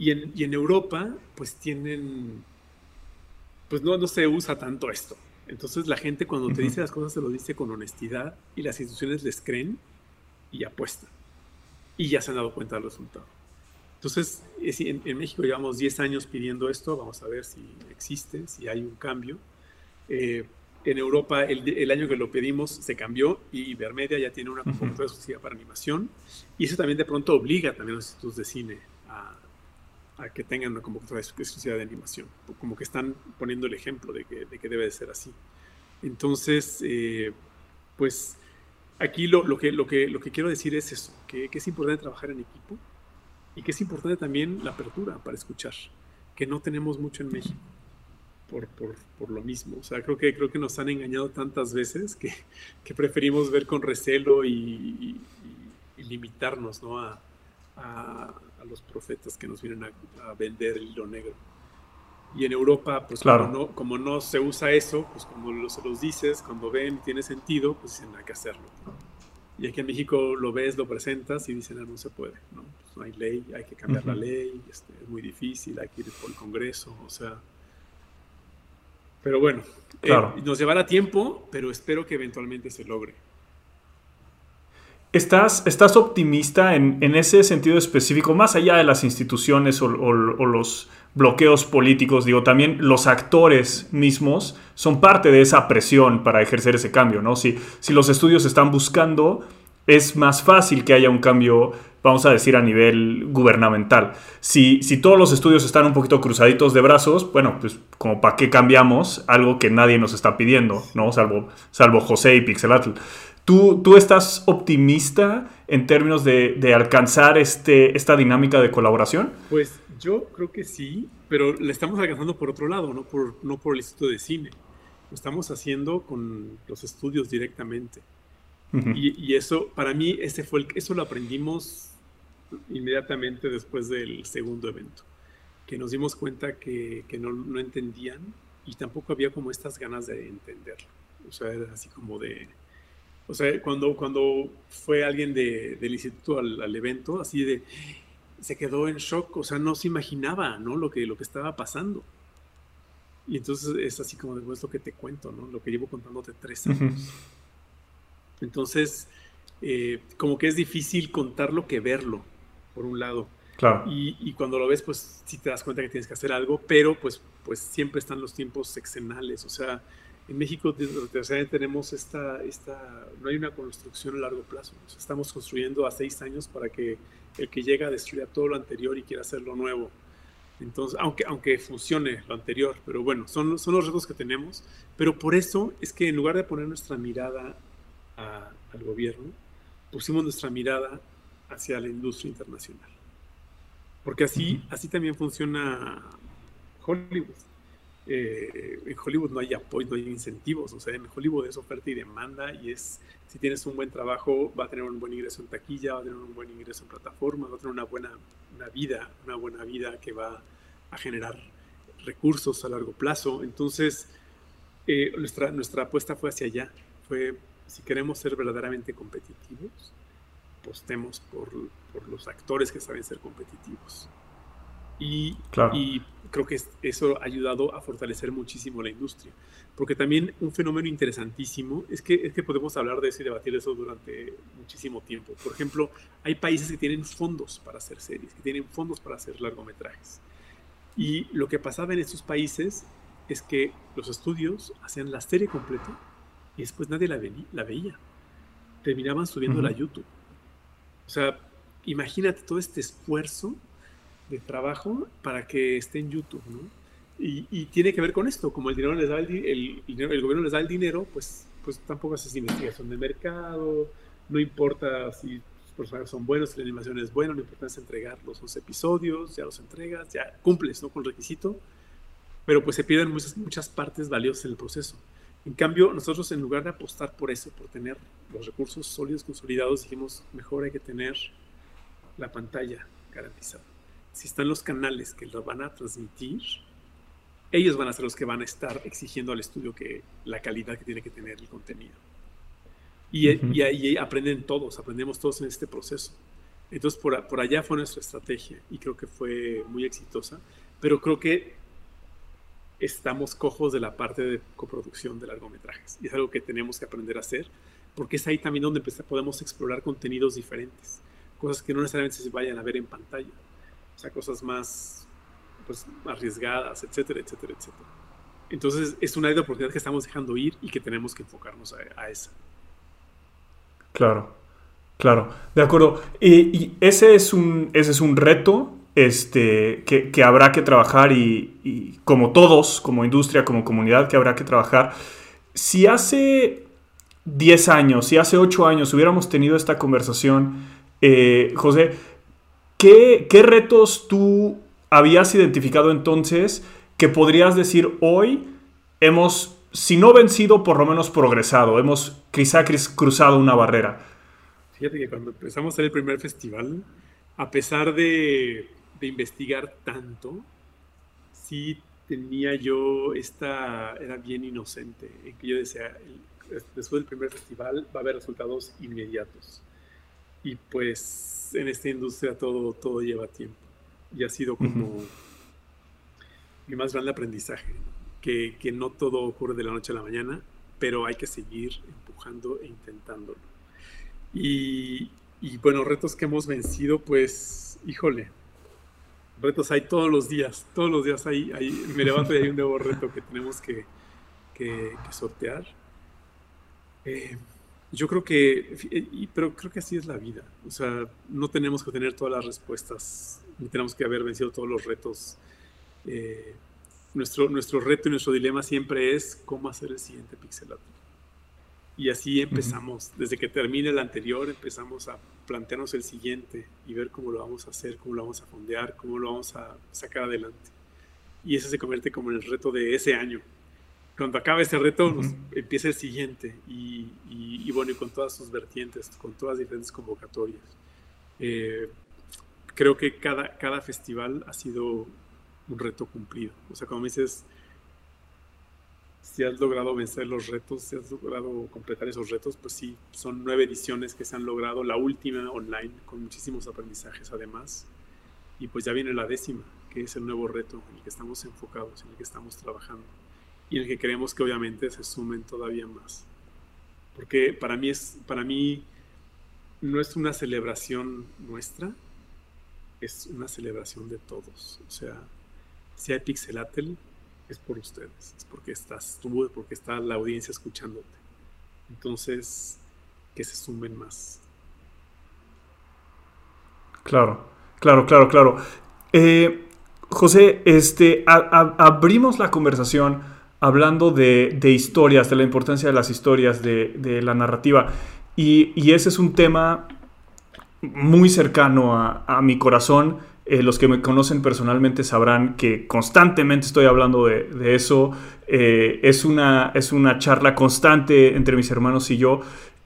Y en, y en Europa, pues tienen, pues no, no se usa tanto esto. Entonces la gente cuando te dice las cosas se lo dice con honestidad y las instituciones les creen y apuestan. Y ya se han dado cuenta del resultado. Entonces, en, en México llevamos 10 años pidiendo esto, vamos a ver si existe, si hay un cambio eh, en Europa, el, año que lo pedimos, se cambió y Ibermedia ya tiene una convocatoria exclusiva para animación. Y eso también de pronto obliga también a los institutos de cine a, que tengan una convocatoria exclusiva de animación. Como que están poniendo el ejemplo de que, de que debe de ser así. Entonces, eh, pues aquí lo, lo, que, lo, que, lo que quiero decir es eso, que, que es importante trabajar en equipo y que es importante también la apertura para escuchar, que no tenemos mucho en México por, por, por, lo mismo. O sea, creo que, creo que nos han engañado tantas veces que, que preferimos ver con recelo y, limitarnos ¿no? a, a, los profetas que nos vienen a, vender el hilo negro. Y en Europa, pues claro. como, no, como no se usa eso, pues como se los dices, cuando ven tiene sentido, pues dicen hay que hacerlo. Y aquí en México lo ves, lo presentas y dicen, ah, no se puede, ¿no? Pues no hay ley, hay que cambiar la ley, este, es muy difícil, hay que ir por el Congreso, o sea, pero bueno, eh, nos llevará tiempo, pero espero que eventualmente se logre. ¿Estás, optimista en, ese sentido específico, más allá de las instituciones o, los bloqueos políticos? Digo, también los actores mismos son parte de esa presión para ejercer ese cambio, ¿no? Si, los estudios están buscando, es más fácil que haya un cambio vamos a decir, a nivel gubernamental. Si, todos los estudios están un poquito cruzaditos de brazos, bueno, pues como para qué cambiamos algo que nadie nos está pidiendo, ¿no? Salvo José y Pixelatl. ¿Tú, ¿Tú estás optimista en términos de, de, alcanzar este, esta dinámica de colaboración? Pues yo creo que sí, pero le estamos alcanzando por otro lado, no por, no por el Instituto de Cine. Lo estamos haciendo con los estudios directamente. y, y, eso, para mí, ese fue el, eso lo aprendimos inmediatamente después del segundo evento, que nos dimos cuenta que, que no, no, entendían y tampoco había como estas ganas de entenderlo. O sea, era así como de... O sea, cuando, cuando fue alguien de, del instituto al, al, evento, así de... se quedó en shock, o sea, no se imaginaba, ¿no? Lo que, lo que estaba pasando. Y entonces es así como después lo que te cuento, ¿no? Lo que llevo contándote tres años. Entonces, eh, como que es difícil contarlo que verlo, por un lado. Claro. Y, cuando lo ves, pues sí te das cuenta que tienes que hacer algo, pero pues, pues siempre están los tiempos sexenales. O sea, en México desgraciadamente tenemos esta, esta, no hay una construcción a largo plazo. estamos construyendo a seis años para que el que llega a destruir todo lo anterior y quiera hacer lo nuevo. Entonces, aunque, aunque funcione lo anterior, pero bueno, son, son los retos que tenemos. Pero por eso es que en lugar de poner nuestra mirada al gobierno, pusimos nuestra mirada hacia la industria internacional. Porque así, así también funciona Hollywood. Eh, en Hollywood no hay apoyo, no hay incentivos. O sea, en Hollywood es oferta y demanda y es, si tienes un buen trabajo, va a tener un buen ingreso en taquilla, va a tener un buen ingreso en plataforma, va a tener una buena vida, una buena vida que va a generar recursos a largo plazo. Entonces, eh, nuestra, nuestra apuesta fue hacia allá. Fue, si queremos ser verdaderamente competitivos, apostemos por, por los actores que saben ser competitivos. Y, y, creo que eso ha ayudado a fortalecer muchísimo la industria. Porque también un fenómeno interesantísimo es que, es que podemos hablar de eso y debatir eso durante muchísimo tiempo. Por ejemplo, hay países que tienen fondos para hacer series, que tienen fondos para hacer largometrajes. Y lo que pasaba en estos países es que los estudios hacían la serie completa y después nadie la, la veía. Terminaban subiendo a YouTube. O sea, imagínate todo este esfuerzo de trabajo para que esté en YouTube, ¿no? Y, tiene que ver con esto, como el dinero les da el, gobierno les da el dinero, pues, pues tampoco haces investigación de mercado, no importa si personajes son buenos, si la animación es buena, no importa es entregar los 11 episodios, ya los entregas, ya cumples ¿no? con el requisito, pero pues se pierden muchas, muchas partes valiosas en el proceso. En cambio, nosotros en lugar de apostar por eso, por tener los recursos sólidos, consolidados, dijimos, mejor hay que tener la pantalla garantizada si están los canales que lo van a transmitir, ellos van a ser los que van a estar exigiendo al estudio que la calidad que tiene que tener el contenido. Y, ahí aprenden todos, aprendemos todos en este proceso. Entonces, por, por, allá fue nuestra estrategia y creo que fue muy exitosa, pero creo que estamos cojos de la parte de coproducción de largometrajes y es algo que tenemos que aprender a hacer porque es ahí también donde podemos explorar contenidos diferentes, cosas que no necesariamente se vayan a ver en pantalla o sea, cosas más pues, arriesgadas, etcétera, etcétera, etcétera. Entonces es una oportunidad que estamos dejando ir y que tenemos que enfocarnos a, esa. Claro, claro, de acuerdo. Y, ese, es un, ese es un reto este, que, habrá que trabajar y, como todos, como industria, como comunidad, que habrá que trabajar. Si hace 10 años, si hace 8 años hubiéramos tenido esta conversación, eh, José, ¿Qué, retos tú habías identificado entonces que podrías decir hoy hemos, si no vencido, por lo menos progresado? Hemos quizá cruzado una barrera. Fíjate que cuando empezamos hacer el primer festival, a pesar de, investigar tanto, sí tenía yo esta, era bien inocente, en que yo decía, después del primer festival va a haber resultados inmediatos. Y pues en esta industria todo, todo lleva tiempo. Y ha sido como mi más grande aprendizaje, que, que, no todo ocurre de la noche a la mañana, pero hay que seguir empujando e intentándolo. Y, y bueno, retos que hemos vencido, pues, híjole, retos hay todos los días, todos los días hay, hay me levanto y hay un nuevo reto que tenemos que, que, que sortear. Eh, yo creo que, pero creo que así es la vida. O sea, no tenemos que tener todas las respuestas, ni tenemos que haber vencido todos los retos. Eh, nuestro, nuestro reto y nuestro dilema siempre es cómo hacer el siguiente pixelato. Y así empezamos. Desde que termine el anterior, empezamos a plantearnos el siguiente y ver cómo lo vamos a hacer, cómo lo vamos a fondear, cómo lo vamos a sacar adelante. Y eso se convierte como en el reto de ese año cuando acabe este reto, empieza el siguiente y, bueno, y con todas sus vertientes, con todas las diferentes convocatorias. Eh, creo que cada, cada festival ha sido un reto cumplido. O sea, como dices, si has logrado vencer los retos, si has logrado completar esos retos, pues sí, son nueve ediciones que se han logrado, la última online, con muchísimos aprendizajes además. Y pues ya viene la décima, que es el nuevo reto en el que estamos enfocados, en el que estamos trabajando y en el que queremos que obviamente se sumen todavía más. Porque para mí es, para mí no es una celebración nuestra, es una celebración de todos. O sea, si hay Pixelatel, es por ustedes, es porque estás tú, porque está la audiencia escuchándote. Entonces, que se sumen más. Claro, claro, claro, claro. Eh, José, este, abrimos la conversación hablando de, historias, de la importancia de las historias, de, la narrativa. Y, ese es un tema muy cercano a, mi corazón. Eh, los que me conocen personalmente sabrán que constantemente estoy hablando de, eso. Eh, es, una, es una charla constante entre mis hermanos y yo.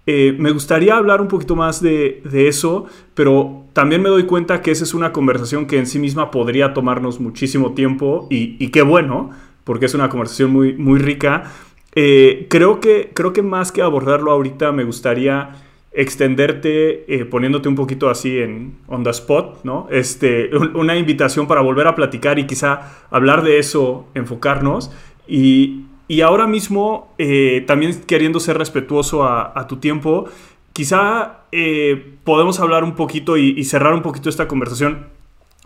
Eh, me gustaría hablar un poquito más de, eso, pero también me doy cuenta que esa es una conversación que en sí misma podría tomarnos muchísimo tiempo y, qué bueno, porque es una conversación muy, muy rica. Eh, creo, que, creo que más que abordarlo ahorita me gustaría extenderte eh, poniéndote un poquito así en on the spot, ¿no? Este, una invitación para volver a platicar y quizá hablar de eso, enfocarnos y, y ahora mismo, eh, también queriendo ser respetuoso a, tu tiempo, quizá podemos hablar un poquito y, cerrar un poquito esta conversación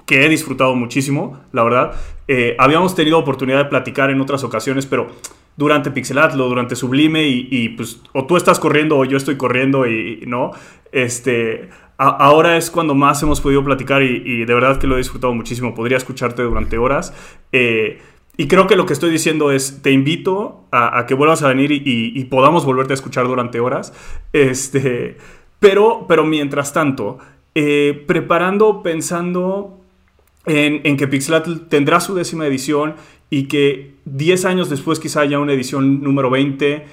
que he disfrutado muchísimo, la verdad. Eh, habíamos tenido oportunidad de platicar en otras ocasiones, pero durante Pixelatlo, durante Sublime, y, pues o tú estás corriendo o yo estoy corriendo y, no. Este, ahora es cuando más hemos podido platicar y, de verdad que lo he disfrutado muchísimo. Podría escucharte durante horas. Y creo que lo que estoy diciendo es, te invito a, que vuelvas a venir y, podamos volverte a escuchar durante horas. Este, pero, pero mientras tanto, eh, preparando, pensando en, que Pixelatl tendrá su décima edición y que 10 años después quizá haya una edición número 20,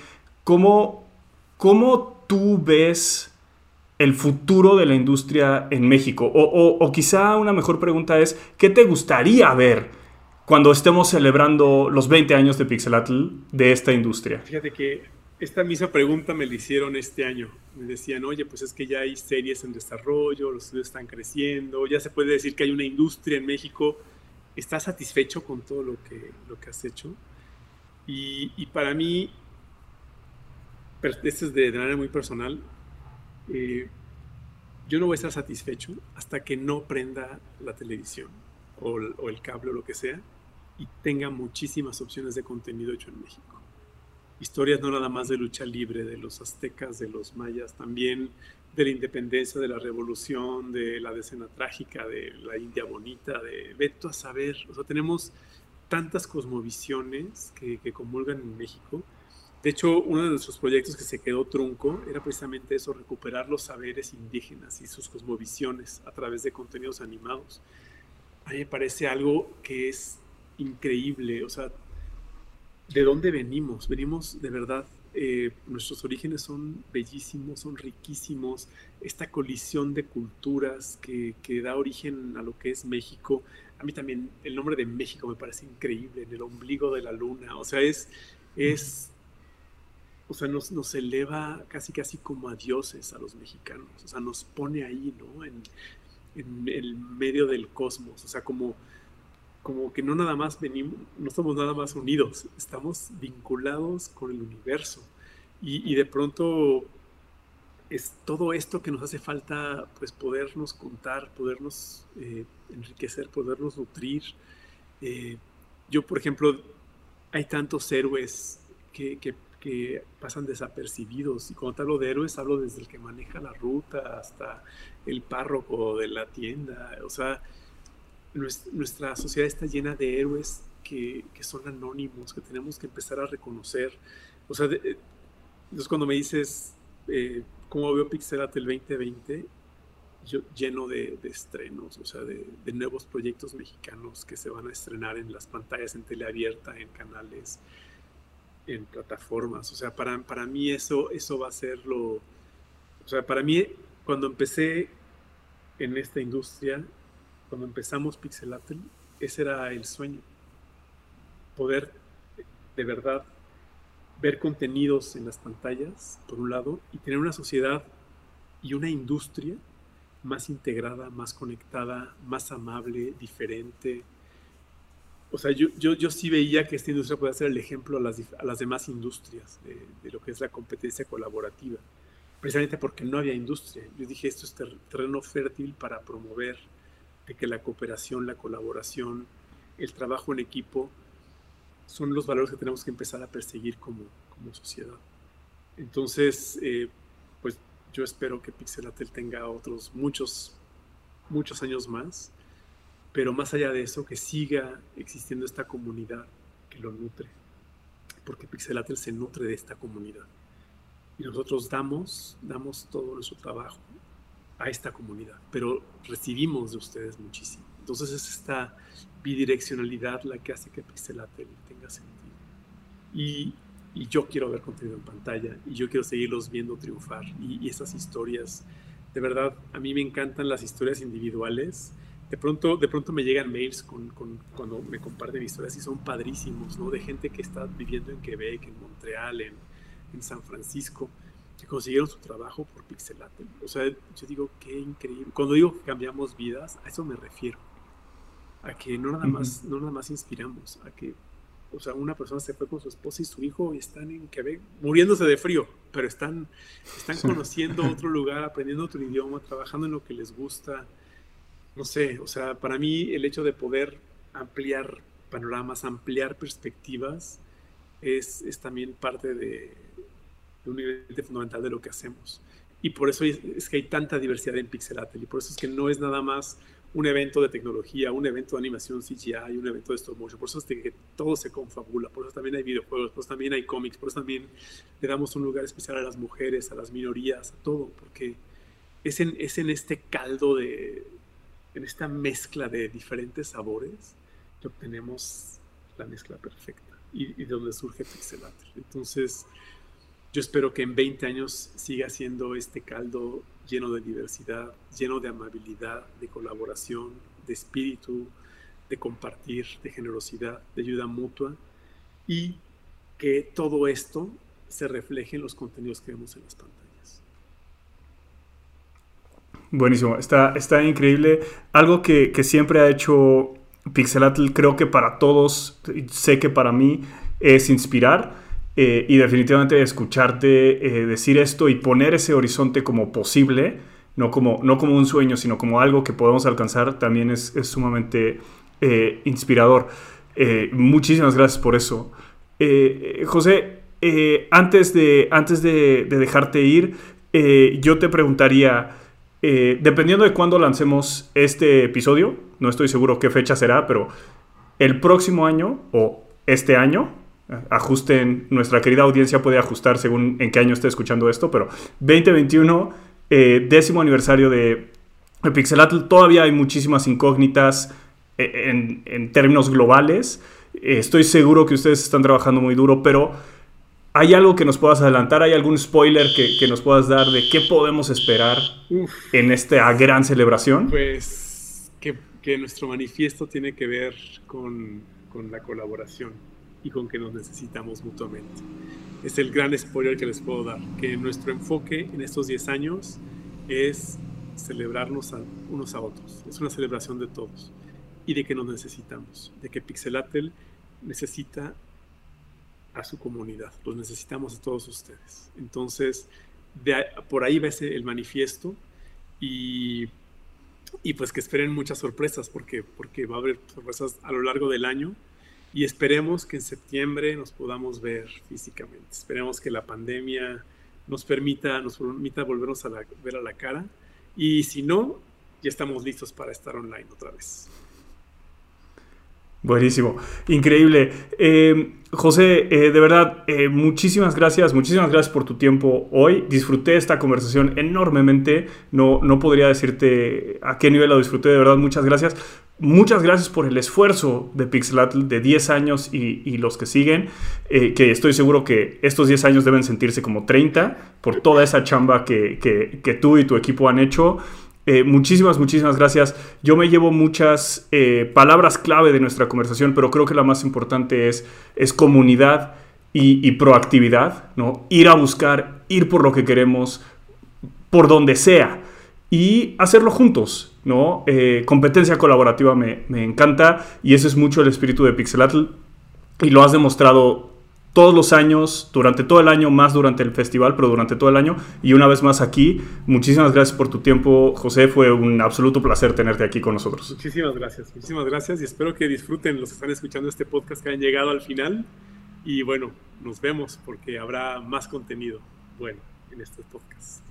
¿cómo, cómo tú ves el futuro de la industria en México? O, o quizá una mejor pregunta es, ¿qué te gustaría ver? cuando estemos celebrando los 20 años de Pixelatl de esta industria? Fíjate que esta misma pregunta me la hicieron este año. Me decían, oye, pues es que ya hay series en desarrollo, los estudios están creciendo, ya se puede decir que hay una industria en México. ¿Estás satisfecho con todo lo que, lo que has hecho? Y, para mí, esto es de, manera muy personal, eh, yo no voy a estar satisfecho hasta que no prenda la televisión o, o el cable o lo que sea y tenga muchísimas opciones de contenido hecho en México. Historias no nada más de lucha libre, de los aztecas, de los mayas, también de la independencia, de la revolución, de la decena trágica, de la India bonita, de Veto a saber. O sea, tenemos tantas cosmovisiones que, que comulgan en México. De hecho, uno de nuestros proyectos que se quedó trunco era precisamente eso, recuperar los saberes indígenas y sus cosmovisiones a través de contenidos animados. A mí me parece algo que es increíble, o sea, ¿de dónde venimos? Venimos de verdad, eh, nuestros orígenes son bellísimos, son riquísimos, esta colisión de culturas que, da origen a lo que es México. A mí también el nombre de México me parece increíble, en el ombligo de la luna, o sea, es, es o sea, nos, nos, eleva casi casi como a dioses a los mexicanos, o sea, nos pone ahí, ¿no? En, en el medio del cosmos, o sea, como como que no nada más venimos, no somos nada más unidos, estamos vinculados con el universo. Y, de pronto es todo esto que nos hace falta, pues podernos contar, podernos eh, enriquecer, podernos nutrir. Eh, yo, por ejemplo, hay tantos héroes que, que, que, pasan desapercibidos. Y cuando te hablo de héroes, hablo desde el que maneja la ruta hasta el párroco de la tienda. O sea, nuestra sociedad está llena de héroes que, son anónimos, que tenemos que empezar a reconocer. O sea, entonces cuando me dices eh, cómo veo Pixelat el 2020, yo lleno de, estrenos, o sea, de, nuevos proyectos mexicanos que se van a estrenar en las pantallas, en teleabierta, en canales, en plataformas. O sea, para, para mí eso, eso va a ser lo... O sea, para mí, cuando empecé en esta industria, cuando empezamos Pixelatl, ese era el sueño. Poder de verdad ver contenidos en las pantallas, por un lado, y tener una sociedad y una industria más integrada, más conectada, más amable, diferente. O sea, yo, yo, yo sí veía que esta industria puede ser el ejemplo a las, a las demás industrias de, de, lo que es la competencia colaborativa, precisamente porque no había industria. Yo dije, esto es terreno fértil para promover de que la cooperación, la colaboración, el trabajo en equipo son los valores que tenemos que empezar a perseguir como, como sociedad. Entonces, eh, pues yo espero que Pixelatel tenga otros muchos, muchos años más, pero más allá de eso, que siga existiendo esta comunidad que lo nutre, porque Pixelatel se nutre de esta comunidad. Y nosotros damos, damos todo nuestro trabajo a esta comunidad, pero recibimos de ustedes muchísimo. Entonces es esta bidireccionalidad la que hace que Pixelatel tenga sentido. Y, y, yo quiero ver contenido en pantalla y yo quiero seguirlos viendo triunfar. Y, y esas historias, de verdad, a mí me encantan las historias individuales. De pronto, de pronto me llegan mails con, con, cuando me comparten historias y son padrísimos, ¿no? De gente que está viviendo en Quebec, en Montreal, en, en San Francisco que consiguieron su trabajo por Pixelatel. O sea, yo digo, qué increíble. Cuando digo que cambiamos vidas, a eso me refiero. A que no nada más, no nada más inspiramos, a que, o sea, una persona se fue con su esposa y su hijo y están en Quebec muriéndose de frío, pero están, están conociendo otro lugar, aprendiendo otro idioma, trabajando en lo que les gusta. No sé, o sea, para mí el hecho de poder ampliar panoramas, ampliar perspectivas, es, es también parte de, de un fundamental de lo que hacemos. Y por eso es que hay tanta diversidad en Pixelatel y por eso es que no es nada más un evento de tecnología, un evento de animación CGI, un evento de stop motion. Por eso es que todo se confabula, por eso también hay videojuegos, por eso también hay cómics, por eso también le damos un lugar especial a las mujeres, a las minorías, a todo, porque es en, es en este caldo de, en esta mezcla de diferentes sabores que obtenemos la mezcla perfecta y, y de donde surge Pixelatel. Entonces, yo espero que en 20 años siga siendo este caldo lleno de diversidad, lleno de amabilidad, de colaboración, de espíritu, de compartir, de generosidad, de ayuda mutua y que todo esto se refleje en los contenidos que vemos en las pantallas. Buenísimo, está, está increíble. Algo que, que siempre ha hecho Pixelatl, creo que para todos, sé que para mí, es inspirar eh, y definitivamente escucharte eh, decir esto y poner ese horizonte como posible, no como, no como un sueño, sino como algo que podemos alcanzar, también es, es sumamente eh, inspirador. muchísimas gracias por eso. José, antes, de, antes de, de dejarte ir, yo te preguntaría, dependiendo de cuándo lancemos este episodio, no estoy seguro qué fecha será, pero el próximo año o este año, ajusten, nuestra querida audiencia puede ajustar según en qué año esté escuchando esto, pero 2021, eh, décimo aniversario de Pixelatl, todavía hay muchísimas incógnitas eh, en, términos globales. Estoy seguro que ustedes están trabajando muy duro, pero ¿hay algo que nos puedas adelantar? ¿Hay algún spoiler que, nos puedas dar de qué podemos esperar en esta gran celebración? Pues que, nuestro manifiesto tiene que ver con, con la colaboración y con que nos necesitamos mutuamente. Es el gran spoiler que les puedo dar, que nuestro enfoque en estos 10 años es celebrarnos a unos a otros. Es una celebración de todos y de que nos necesitamos, de que Pixelatel necesita a su comunidad, los necesitamos a todos ustedes. Entonces, de, por ahí va ese, el manifiesto y, y, pues que esperen muchas sorpresas porque, porque va a haber sorpresas a lo largo del año y esperemos que en septiembre nos podamos ver físicamente. Esperemos que la pandemia nos permita, nos permita volvernos a ver a la cara y si no, ya estamos listos para estar online otra vez. Buenísimo, increíble. Eh, José, eh, de verdad, eh, muchísimas gracias, muchísimas gracias por tu tiempo hoy. Disfruté esta conversación enormemente. No, no podría decirte a qué nivel la disfruté, de verdad, muchas gracias. Muchas gracias por el esfuerzo de Pixelatl de 10 años y, los que siguen, que estoy seguro que estos 10 años deben sentirse como 30 por toda esa chamba que, que tú y tu equipo han hecho. Eh, muchísimas, muchísimas gracias. Yo me llevo muchas eh, palabras clave de nuestra conversación, pero creo que la más importante es, es comunidad y, proactividad, ¿no? Ir a buscar, ir por lo que queremos, por donde sea. y hacerlo juntos, ¿no? Eh, competencia colaborativa me, me, encanta y ese es mucho el espíritu de Pixelatl y lo has demostrado todos los años, durante todo el año, más durante el festival, pero durante todo el año y una vez más aquí. Muchísimas gracias por tu tiempo, José. Fue un absoluto placer tenerte aquí con nosotros. Muchísimas gracias, muchísimas gracias y espero que disfruten los que están escuchando este podcast, que hayan llegado al final. Y bueno, nos vemos porque habrá más contenido bueno en este podcast.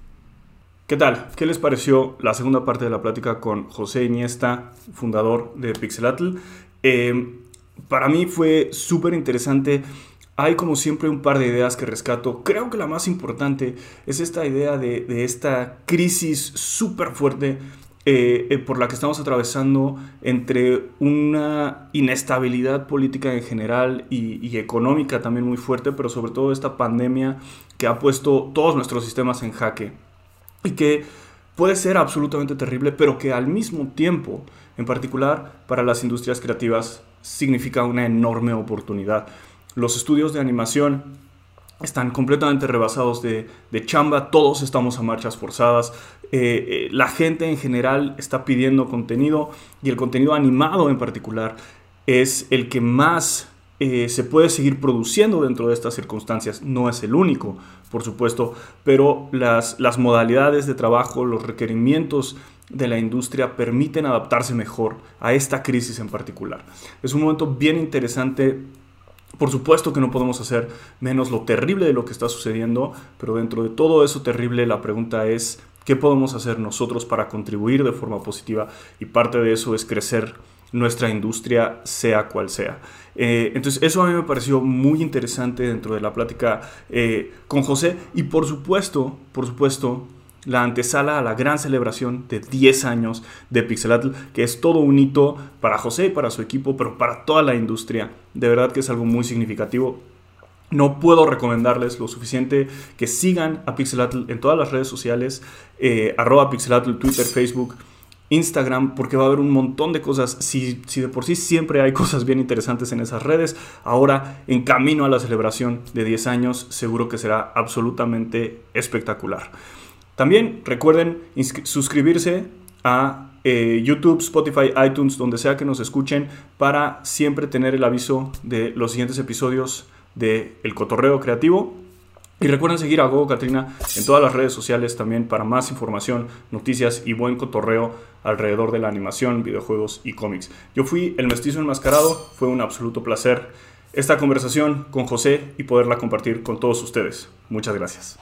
¿Qué tal? ¿Qué les pareció la segunda parte de la plática con José Iniesta, fundador de Pixelatl? Eh, para mí fue súper interesante hay como siempre un par de ideas que rescato. Creo que la más importante es esta idea de, esta crisis súper fuerte eh, eh, por la que estamos atravesando entre una inestabilidad política en general y, y, económica también muy fuerte, pero sobre todo esta pandemia que ha puesto todos nuestros sistemas en jaque y que puede ser absolutamente terrible, pero que al mismo tiempo, en particular para las industrias creativas, significa una enorme oportunidad. Los estudios de animación están completamente rebasados de, chamba, todos estamos a marchas forzadas, eh, eh, la gente en general está pidiendo contenido y el contenido animado en particular es el que más eh, se puede seguir produciendo dentro de estas circunstancias. No es el único, por supuesto, pero las, las modalidades de trabajo, los requerimientos de la industria permiten adaptarse mejor a esta crisis en particular. Es un momento bien interesante por supuesto que no podemos hacer menos lo terrible de lo que está sucediendo, pero dentro de todo eso terrible la pregunta es, ¿qué podemos hacer nosotros para contribuir de forma positiva? Y parte de eso es crecer nuestra industria, sea cual sea. Eh, entonces, eso a mí me pareció muy interesante dentro de la plática eh, con José. Y por supuesto, por supuesto, la antesala a la gran celebración de 10 años de Pixelatl, que es todo un hito para José y para su equipo, pero para toda la industria. De verdad que es algo muy significativo. No puedo recomendarles lo suficiente que sigan a Pixelatl en todas las redes sociales, eh, arroba Pixelatl, Twitter, Facebook, Instagram, porque va a haber un montón de cosas. Si, si de por sí siempre hay cosas bien interesantes en esas redes, ahora en camino a la celebración de 10 años, seguro que será absolutamente espectacular. También recuerden suscribirse a eh, YouTube, Spotify, iTunes, donde sea que nos escuchen, para siempre tener el aviso de los siguientes episodios de El Cotorreo Creativo. Y recuerden seguir a Gogo Katrina en todas las redes sociales también para más información, noticias y buen cotorreo alrededor de la animación, videojuegos y cómics. Yo fui el mestizo enmascarado, fue un absoluto placer esta conversación con José y poderla compartir con todos ustedes. Muchas gracias.